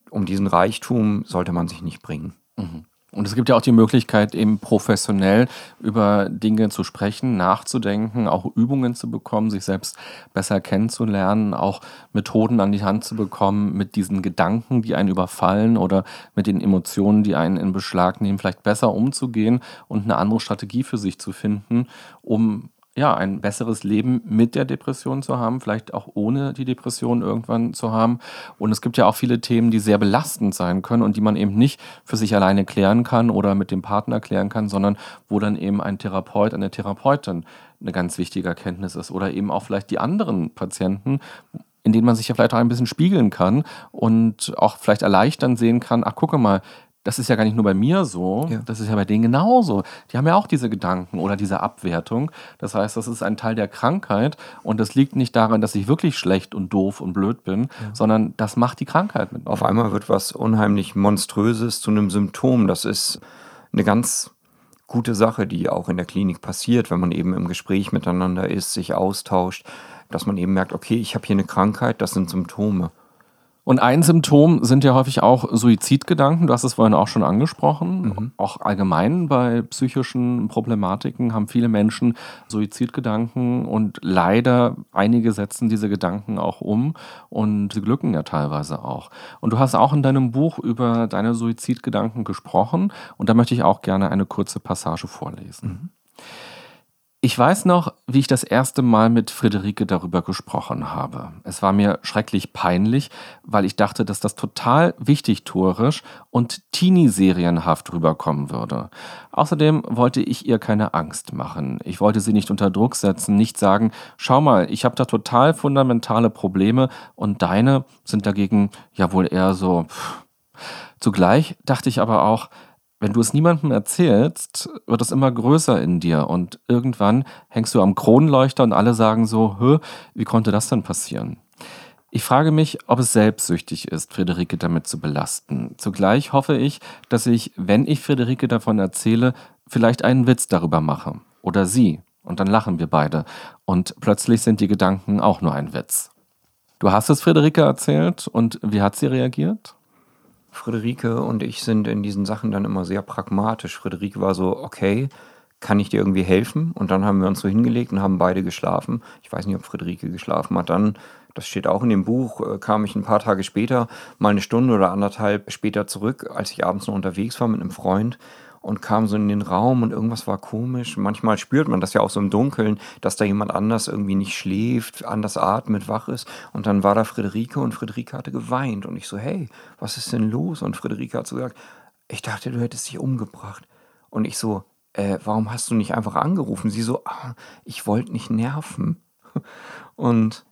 um diesen Reichtum sollte man sich nicht bringen. Mhm. Und es gibt ja auch die Möglichkeit, eben professionell über Dinge zu sprechen, nachzudenken, auch Übungen zu bekommen, sich selbst besser kennenzulernen, auch Methoden an die Hand zu bekommen, mit diesen Gedanken, die einen überfallen oder mit den Emotionen, die einen in Beschlag nehmen, vielleicht besser umzugehen und eine andere Strategie für sich zu finden, um ja, ein besseres Leben mit der Depression zu haben, vielleicht auch ohne die Depression irgendwann zu haben. Und es gibt ja auch viele Themen, die sehr belastend sein können und die man eben nicht für sich alleine klären kann oder mit dem Partner klären kann, sondern wo dann eben ein Therapeut, eine Therapeutin eine ganz wichtige Erkenntnis ist oder eben auch vielleicht die anderen Patienten, in denen man sich ja vielleicht auch ein bisschen spiegeln kann und auch vielleicht erleichtern sehen kann, ach gucke mal, das ist ja gar nicht nur bei mir so, ja. das ist ja bei denen genauso. Die haben ja auch diese Gedanken oder diese Abwertung. Das heißt, das ist ein Teil der Krankheit und das liegt nicht daran, dass ich wirklich schlecht und doof und blöd bin, ja. sondern das macht die Krankheit mit mir. Auf einmal wird was unheimlich Monströses zu einem Symptom. Das ist eine ganz gute Sache, die auch in der Klinik passiert, wenn man eben im Gespräch miteinander ist, sich austauscht, dass man eben merkt, okay, ich habe hier eine Krankheit, das sind Symptome. Und ein Symptom sind ja häufig auch Suizidgedanken. Du hast es vorhin auch schon angesprochen. Mhm. Auch allgemein bei psychischen Problematiken haben viele Menschen Suizidgedanken und leider einige setzen diese Gedanken auch um und sie glücken ja teilweise auch. Und du hast auch in deinem Buch über deine Suizidgedanken gesprochen und da möchte ich auch gerne eine kurze Passage vorlesen. Mhm. Ich weiß noch, wie ich das erste Mal mit Friederike darüber gesprochen habe. Es war mir schrecklich peinlich, weil ich dachte, dass das total wichtigtuerisch und teenie-serienhaft rüberkommen würde. Außerdem wollte ich ihr keine Angst machen. Ich wollte sie nicht unter Druck setzen, nicht sagen, schau mal, ich habe da total fundamentale Probleme und deine sind dagegen ja wohl eher so. Zugleich dachte ich aber auch, wenn du es niemandem erzählst, wird es immer größer in dir und irgendwann hängst du am Kronleuchter und alle sagen so, Hö, wie konnte das denn passieren? Ich frage mich, ob es selbstsüchtig ist, Friederike damit zu belasten. Zugleich hoffe ich, dass ich, wenn ich Friederike davon erzähle, vielleicht einen Witz darüber mache. Oder sie. Und dann lachen wir beide. Und plötzlich sind die Gedanken auch nur ein Witz. Du hast es Friederike erzählt und wie hat sie reagiert? Friederike und ich sind in diesen Sachen dann immer sehr pragmatisch. Friederike war so, okay, kann ich dir irgendwie helfen? Und dann haben wir uns so hingelegt und haben beide geschlafen. Ich weiß nicht, ob Friederike geschlafen hat. Dann, das steht auch in dem Buch, äh, kam ich ein paar Tage später, mal eine Stunde oder anderthalb später zurück, als ich abends noch unterwegs war mit einem Freund und kam so in den Raum und irgendwas war komisch. Manchmal spürt man das ja auch so im Dunkeln, dass da jemand anders irgendwie nicht schläft, anders atmet, wach ist. Und dann war da Friederike und Friederike hatte geweint. Und ich so, hey, was ist denn los? Und Friederike hat so gesagt, ich dachte, du hättest dich umgebracht. Und ich so, äh, warum hast du nicht einfach angerufen? Sie so, ah, ich wollte nicht nerven. Und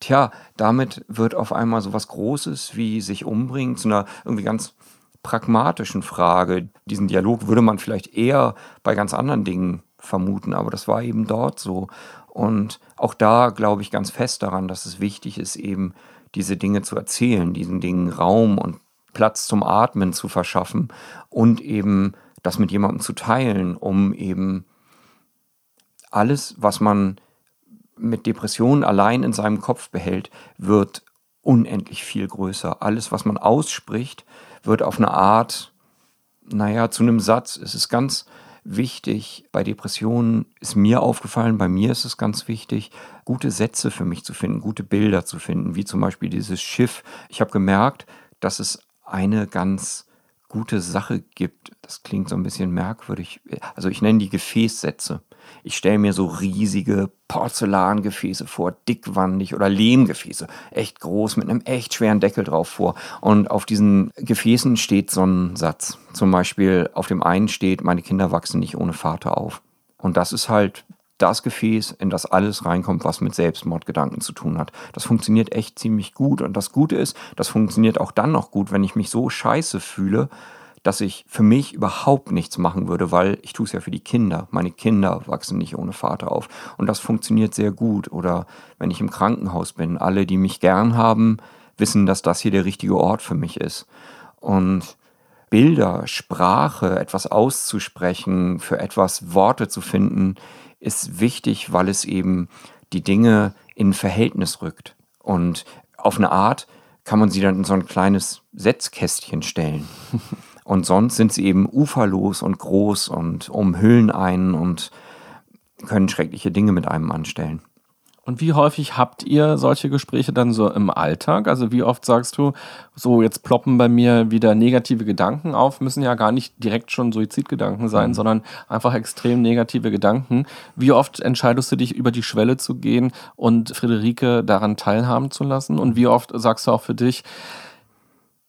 tja, damit wird auf einmal so was Großes wie sich umbringen zu einer irgendwie ganz pragmatischen Frage. Diesen Dialog würde man vielleicht eher bei ganz anderen Dingen vermuten, aber das war eben dort so. Und auch da glaube ich ganz fest daran, dass es wichtig ist, eben diese Dinge zu erzählen, diesen Dingen Raum und Platz zum Atmen zu verschaffen und eben das mit jemandem zu teilen, um eben alles, was man mit Depressionen allein in seinem Kopf behält, wird unendlich viel größer. Alles, was man ausspricht, wird auf eine Art, naja, zu einem Satz. Es ist ganz wichtig, bei Depressionen ist mir aufgefallen, bei mir ist es ganz wichtig, gute Sätze für mich zu finden, gute Bilder zu finden, wie zum Beispiel dieses Schiff. Ich habe gemerkt, dass es eine ganz gute Sache gibt. Das klingt so ein bisschen merkwürdig. Also ich nenne die Gefäßsätze. Ich stelle mir so riesige Porzellangefäße vor, dickwandig oder Lehmgefäße, echt groß mit einem echt schweren Deckel drauf vor. Und auf diesen Gefäßen steht so ein Satz. Zum Beispiel auf dem einen steht, meine Kinder wachsen nicht ohne Vater auf. Und das ist halt das Gefäß, in das alles reinkommt, was mit Selbstmordgedanken zu tun hat. Das funktioniert echt ziemlich gut. Und das Gute ist, das funktioniert auch dann noch gut, wenn ich mich so scheiße fühle, dass ich für mich überhaupt nichts machen würde, weil ich tue es ja für die Kinder. Meine Kinder wachsen nicht ohne Vater auf. Und das funktioniert sehr gut. Oder wenn ich im Krankenhaus bin, alle, die mich gern haben, wissen, dass das hier der richtige Ort für mich ist. Und Bilder, Sprache, etwas auszusprechen, für etwas Worte zu finden, ist wichtig, weil es eben die Dinge in Verhältnis rückt. Und auf eine Art kann man sie dann in so ein kleines Setzkästchen stellen. Und sonst sind sie eben uferlos und groß und umhüllen einen und können schreckliche Dinge mit einem anstellen. Und wie häufig habt ihr solche Gespräche dann so im Alltag? Also wie oft sagst du, so jetzt ploppen bei mir wieder negative Gedanken auf, müssen ja gar nicht direkt schon Suizidgedanken sein, mhm. sondern einfach extrem negative Gedanken. Wie oft entscheidest du dich über die Schwelle zu gehen und Friederike daran teilhaben zu lassen? Und wie oft sagst du auch für dich,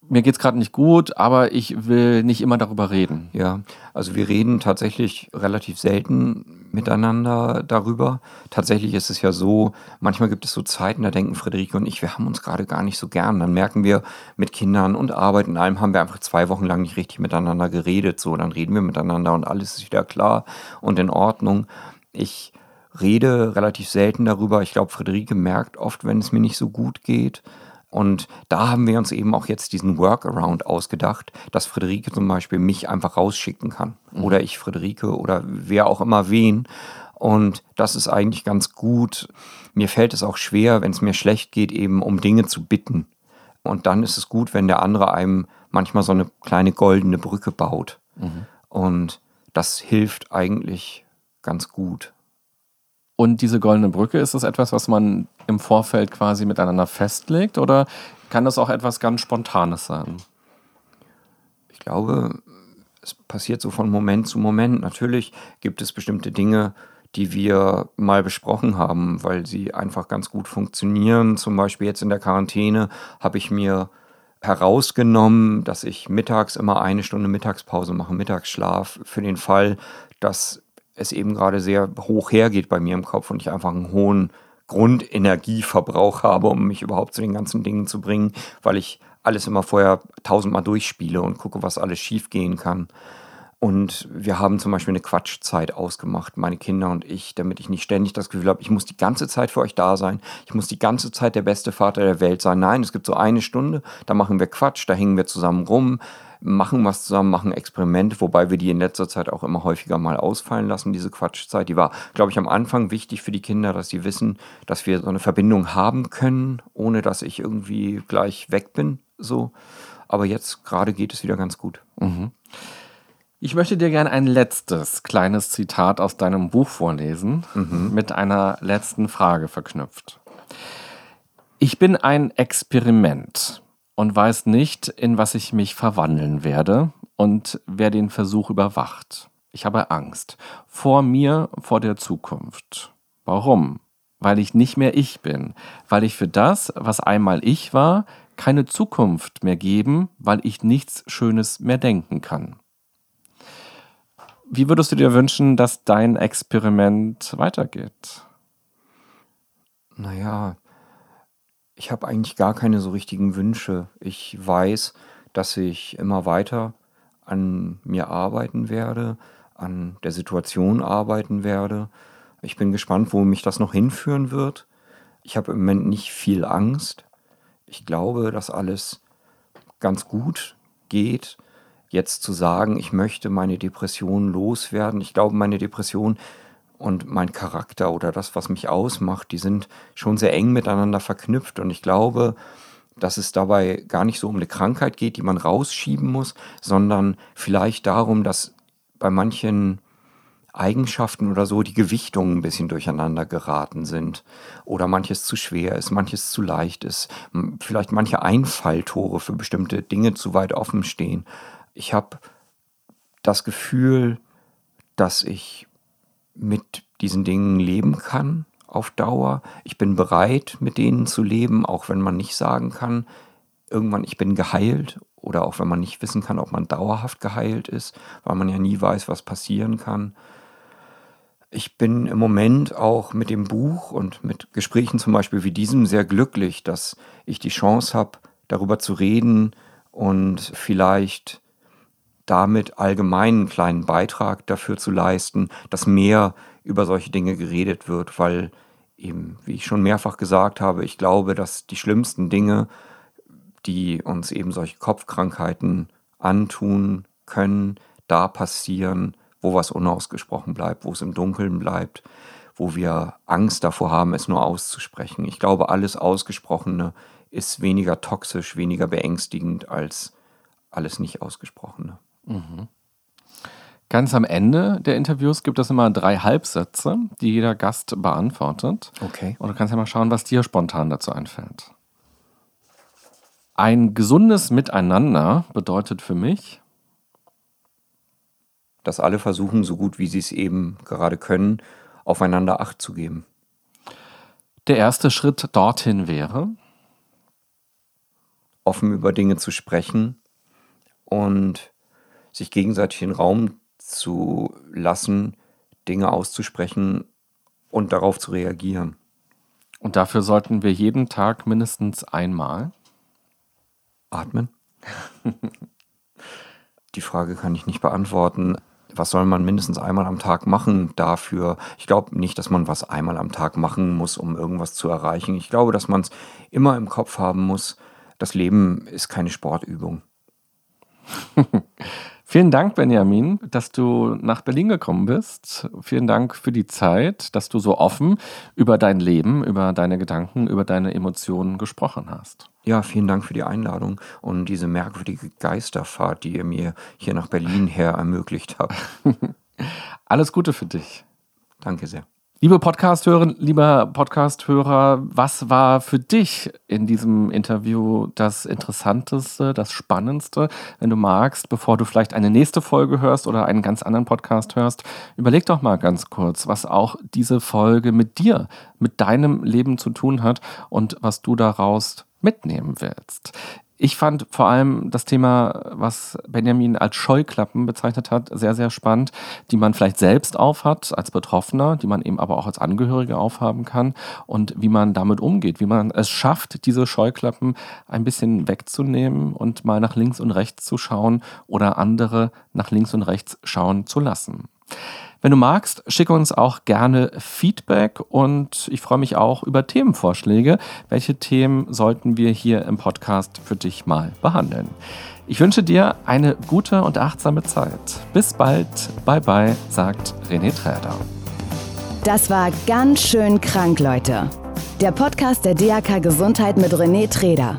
mir geht es gerade nicht gut, aber ich will nicht immer darüber reden. Ja, also wir reden tatsächlich relativ selten miteinander darüber. Tatsächlich ist es ja so, manchmal gibt es so Zeiten, da denken Friederike und ich, wir haben uns gerade gar nicht so gern. Dann merken wir, mit Kindern und Arbeit und allem haben wir einfach zwei Wochen lang nicht richtig miteinander geredet. So, dann reden wir miteinander und alles ist wieder klar und in Ordnung. Ich rede relativ selten darüber. Ich glaube, Friederike merkt oft, wenn es mir nicht so gut geht. Und da haben wir uns eben auch jetzt diesen Workaround ausgedacht, dass Friederike zum Beispiel mich einfach rausschicken kann. Mhm. Oder ich Friederike oder wer auch immer wen. Und das ist eigentlich ganz gut. Mir fällt es auch schwer, wenn es mir schlecht geht, eben um Dinge zu bitten. Und dann ist es gut, wenn der andere einem manchmal so eine kleine goldene Brücke baut. Mhm. Und das hilft eigentlich ganz gut. Und diese goldene Brücke, ist das etwas, was man im Vorfeld quasi miteinander festlegt oder kann das auch etwas ganz Spontanes sein? Ich glaube, es passiert so von Moment zu Moment. Natürlich gibt es bestimmte Dinge, die wir mal besprochen haben, weil sie einfach ganz gut funktionieren. Zum Beispiel jetzt in der Quarantäne habe ich mir herausgenommen, dass ich mittags immer eine Stunde Mittagspause mache, Mittagsschlaf, für den Fall, dass es eben gerade sehr hoch hergeht bei mir im Kopf und ich einfach einen hohen Grundenergieverbrauch habe, um mich überhaupt zu den ganzen Dingen zu bringen, weil ich alles immer vorher tausendmal durchspiele und gucke, was alles schief gehen kann. Und wir haben zum Beispiel eine Quatschzeit ausgemacht, meine Kinder und ich, damit ich nicht ständig das Gefühl habe, ich muss die ganze Zeit für euch da sein, ich muss die ganze Zeit der beste Vater der Welt sein. Nein, es gibt so eine Stunde, da machen wir Quatsch, da hängen wir zusammen rum, machen was zusammen, machen Experimente, wobei wir die in letzter Zeit auch immer häufiger mal ausfallen lassen, diese Quatschzeit. Die war, glaube ich, am Anfang wichtig für die Kinder, dass sie wissen, dass wir so eine Verbindung haben können, ohne dass ich irgendwie gleich weg bin. So. Aber jetzt gerade geht es wieder ganz gut. Mhm. Ich möchte dir gerne ein letztes kleines Zitat aus deinem Buch vorlesen, mhm. mit einer letzten Frage verknüpft. Ich bin ein Experiment und weiß nicht, in was ich mich verwandeln werde und wer den Versuch überwacht. Ich habe Angst vor mir, vor der Zukunft. Warum? Weil ich nicht mehr ich bin, weil ich für das, was einmal ich war, keine Zukunft mehr geben, weil ich nichts Schönes mehr denken kann. Wie würdest du dir wünschen, dass dein Experiment weitergeht? Naja, ich habe eigentlich gar keine so richtigen Wünsche. Ich weiß, dass ich immer weiter an mir arbeiten werde, an der Situation arbeiten werde. Ich bin gespannt, wo mich das noch hinführen wird. Ich habe im Moment nicht viel Angst. Ich glaube, dass alles ganz gut geht jetzt zu sagen, ich möchte meine Depression loswerden. Ich glaube, meine Depression und mein Charakter oder das, was mich ausmacht, die sind schon sehr eng miteinander verknüpft. Und ich glaube, dass es dabei gar nicht so um eine Krankheit geht, die man rausschieben muss, sondern vielleicht darum, dass bei manchen Eigenschaften oder so die Gewichtungen ein bisschen durcheinander geraten sind oder manches zu schwer ist, manches zu leicht ist, vielleicht manche Einfalltore für bestimmte Dinge zu weit offen stehen ich habe das Gefühl, dass ich mit diesen Dingen leben kann auf Dauer. Ich bin bereit, mit denen zu leben, auch wenn man nicht sagen kann, irgendwann ich bin geheilt oder auch wenn man nicht wissen kann, ob man dauerhaft geheilt ist, weil man ja nie weiß, was passieren kann. Ich bin im Moment auch mit dem Buch und mit Gesprächen zum Beispiel wie diesem sehr glücklich, dass ich die Chance habe, darüber zu reden und vielleicht damit allgemein einen kleinen Beitrag dafür zu leisten, dass mehr über solche Dinge geredet wird, weil eben, wie ich schon mehrfach gesagt habe, ich glaube, dass die schlimmsten Dinge, die uns eben solche Kopfkrankheiten antun können, da passieren, wo was unausgesprochen bleibt, wo es im Dunkeln bleibt, wo wir Angst davor haben, es nur auszusprechen. Ich glaube, alles Ausgesprochene ist weniger toxisch, weniger beängstigend als alles nicht Ausgesprochene. Mhm. Ganz am Ende der Interviews gibt es immer drei Halbsätze, die jeder Gast beantwortet. Okay. Und du kannst ja mal schauen, was dir spontan dazu einfällt. Ein gesundes Miteinander bedeutet für mich, dass alle versuchen, so gut wie sie es eben gerade können, aufeinander Acht zu geben. Der erste Schritt dorthin wäre, offen über Dinge zu sprechen und sich gegenseitig den Raum zu lassen, Dinge auszusprechen und darauf zu reagieren. Und dafür sollten wir jeden Tag mindestens einmal atmen. Die Frage kann ich nicht beantworten. Was soll man mindestens einmal am Tag machen dafür? Ich glaube nicht, dass man was einmal am Tag machen muss, um irgendwas zu erreichen. Ich glaube, dass man es immer im Kopf haben muss. Das Leben ist keine Sportübung. Vielen Dank, Benjamin, dass du nach Berlin gekommen bist. Vielen Dank für die Zeit, dass du so offen über dein Leben, über deine Gedanken, über deine Emotionen gesprochen hast. Ja, vielen Dank für die Einladung und diese merkwürdige Geisterfahrt, die ihr mir hier nach Berlin her ermöglicht habt. Alles Gute für dich. Danke sehr. Liebe Podcasthörerin, lieber Podcasthörer, was war für dich in diesem Interview das Interessanteste, das Spannendste? Wenn du magst, bevor du vielleicht eine nächste Folge hörst oder einen ganz anderen Podcast hörst, überleg doch mal ganz kurz, was auch diese Folge mit dir, mit deinem Leben zu tun hat und was du daraus mitnehmen willst. Ich fand vor allem das Thema, was Benjamin als Scheuklappen bezeichnet hat, sehr, sehr spannend, die man vielleicht selbst aufhat als Betroffener, die man eben aber auch als Angehörige aufhaben kann und wie man damit umgeht, wie man es schafft, diese Scheuklappen ein bisschen wegzunehmen und mal nach links und rechts zu schauen oder andere nach links und rechts schauen zu lassen. Wenn du magst, schicke uns auch gerne Feedback und ich freue mich auch über Themenvorschläge. Welche Themen sollten wir hier im Podcast für dich mal behandeln? Ich wünsche dir eine gute und achtsame Zeit. Bis bald. Bye bye, sagt René Träder. Das war ganz schön krank, Leute. Der Podcast der DAK Gesundheit mit René Träder.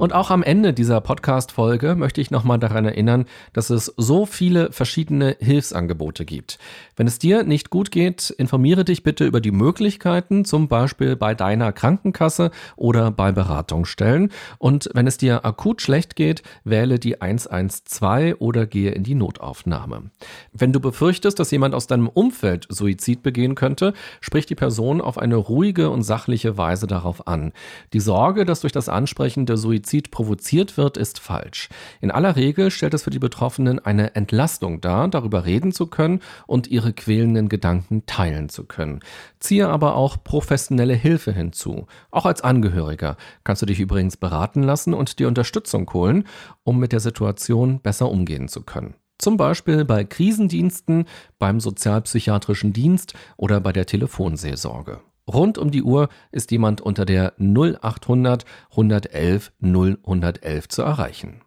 Und auch am Ende dieser Podcast-Folge möchte ich nochmal daran erinnern, dass es so viele verschiedene Hilfsangebote gibt. Wenn es dir nicht gut geht, informiere dich bitte über die Möglichkeiten, zum Beispiel bei deiner Krankenkasse oder bei Beratungsstellen. Und wenn es dir akut schlecht geht, wähle die 112 oder gehe in die Notaufnahme. Wenn du befürchtest, dass jemand aus deinem Umfeld Suizid begehen könnte, sprich die Person auf eine ruhige und sachliche Weise darauf an. Die Sorge, dass durch das Ansprechen der Suizid Suizid provoziert wird, ist falsch. In aller Regel stellt es für die Betroffenen eine Entlastung dar, darüber reden zu können und ihre quälenden Gedanken teilen zu können. Ziehe aber auch professionelle Hilfe hinzu. Auch als Angehöriger kannst du dich übrigens beraten lassen und dir Unterstützung holen, um mit der Situation besser umgehen zu können. Zum Beispiel bei Krisendiensten, beim sozialpsychiatrischen Dienst oder bei der Telefonseelsorge. Rund um die Uhr ist jemand unter der 0800 111 0111 zu erreichen.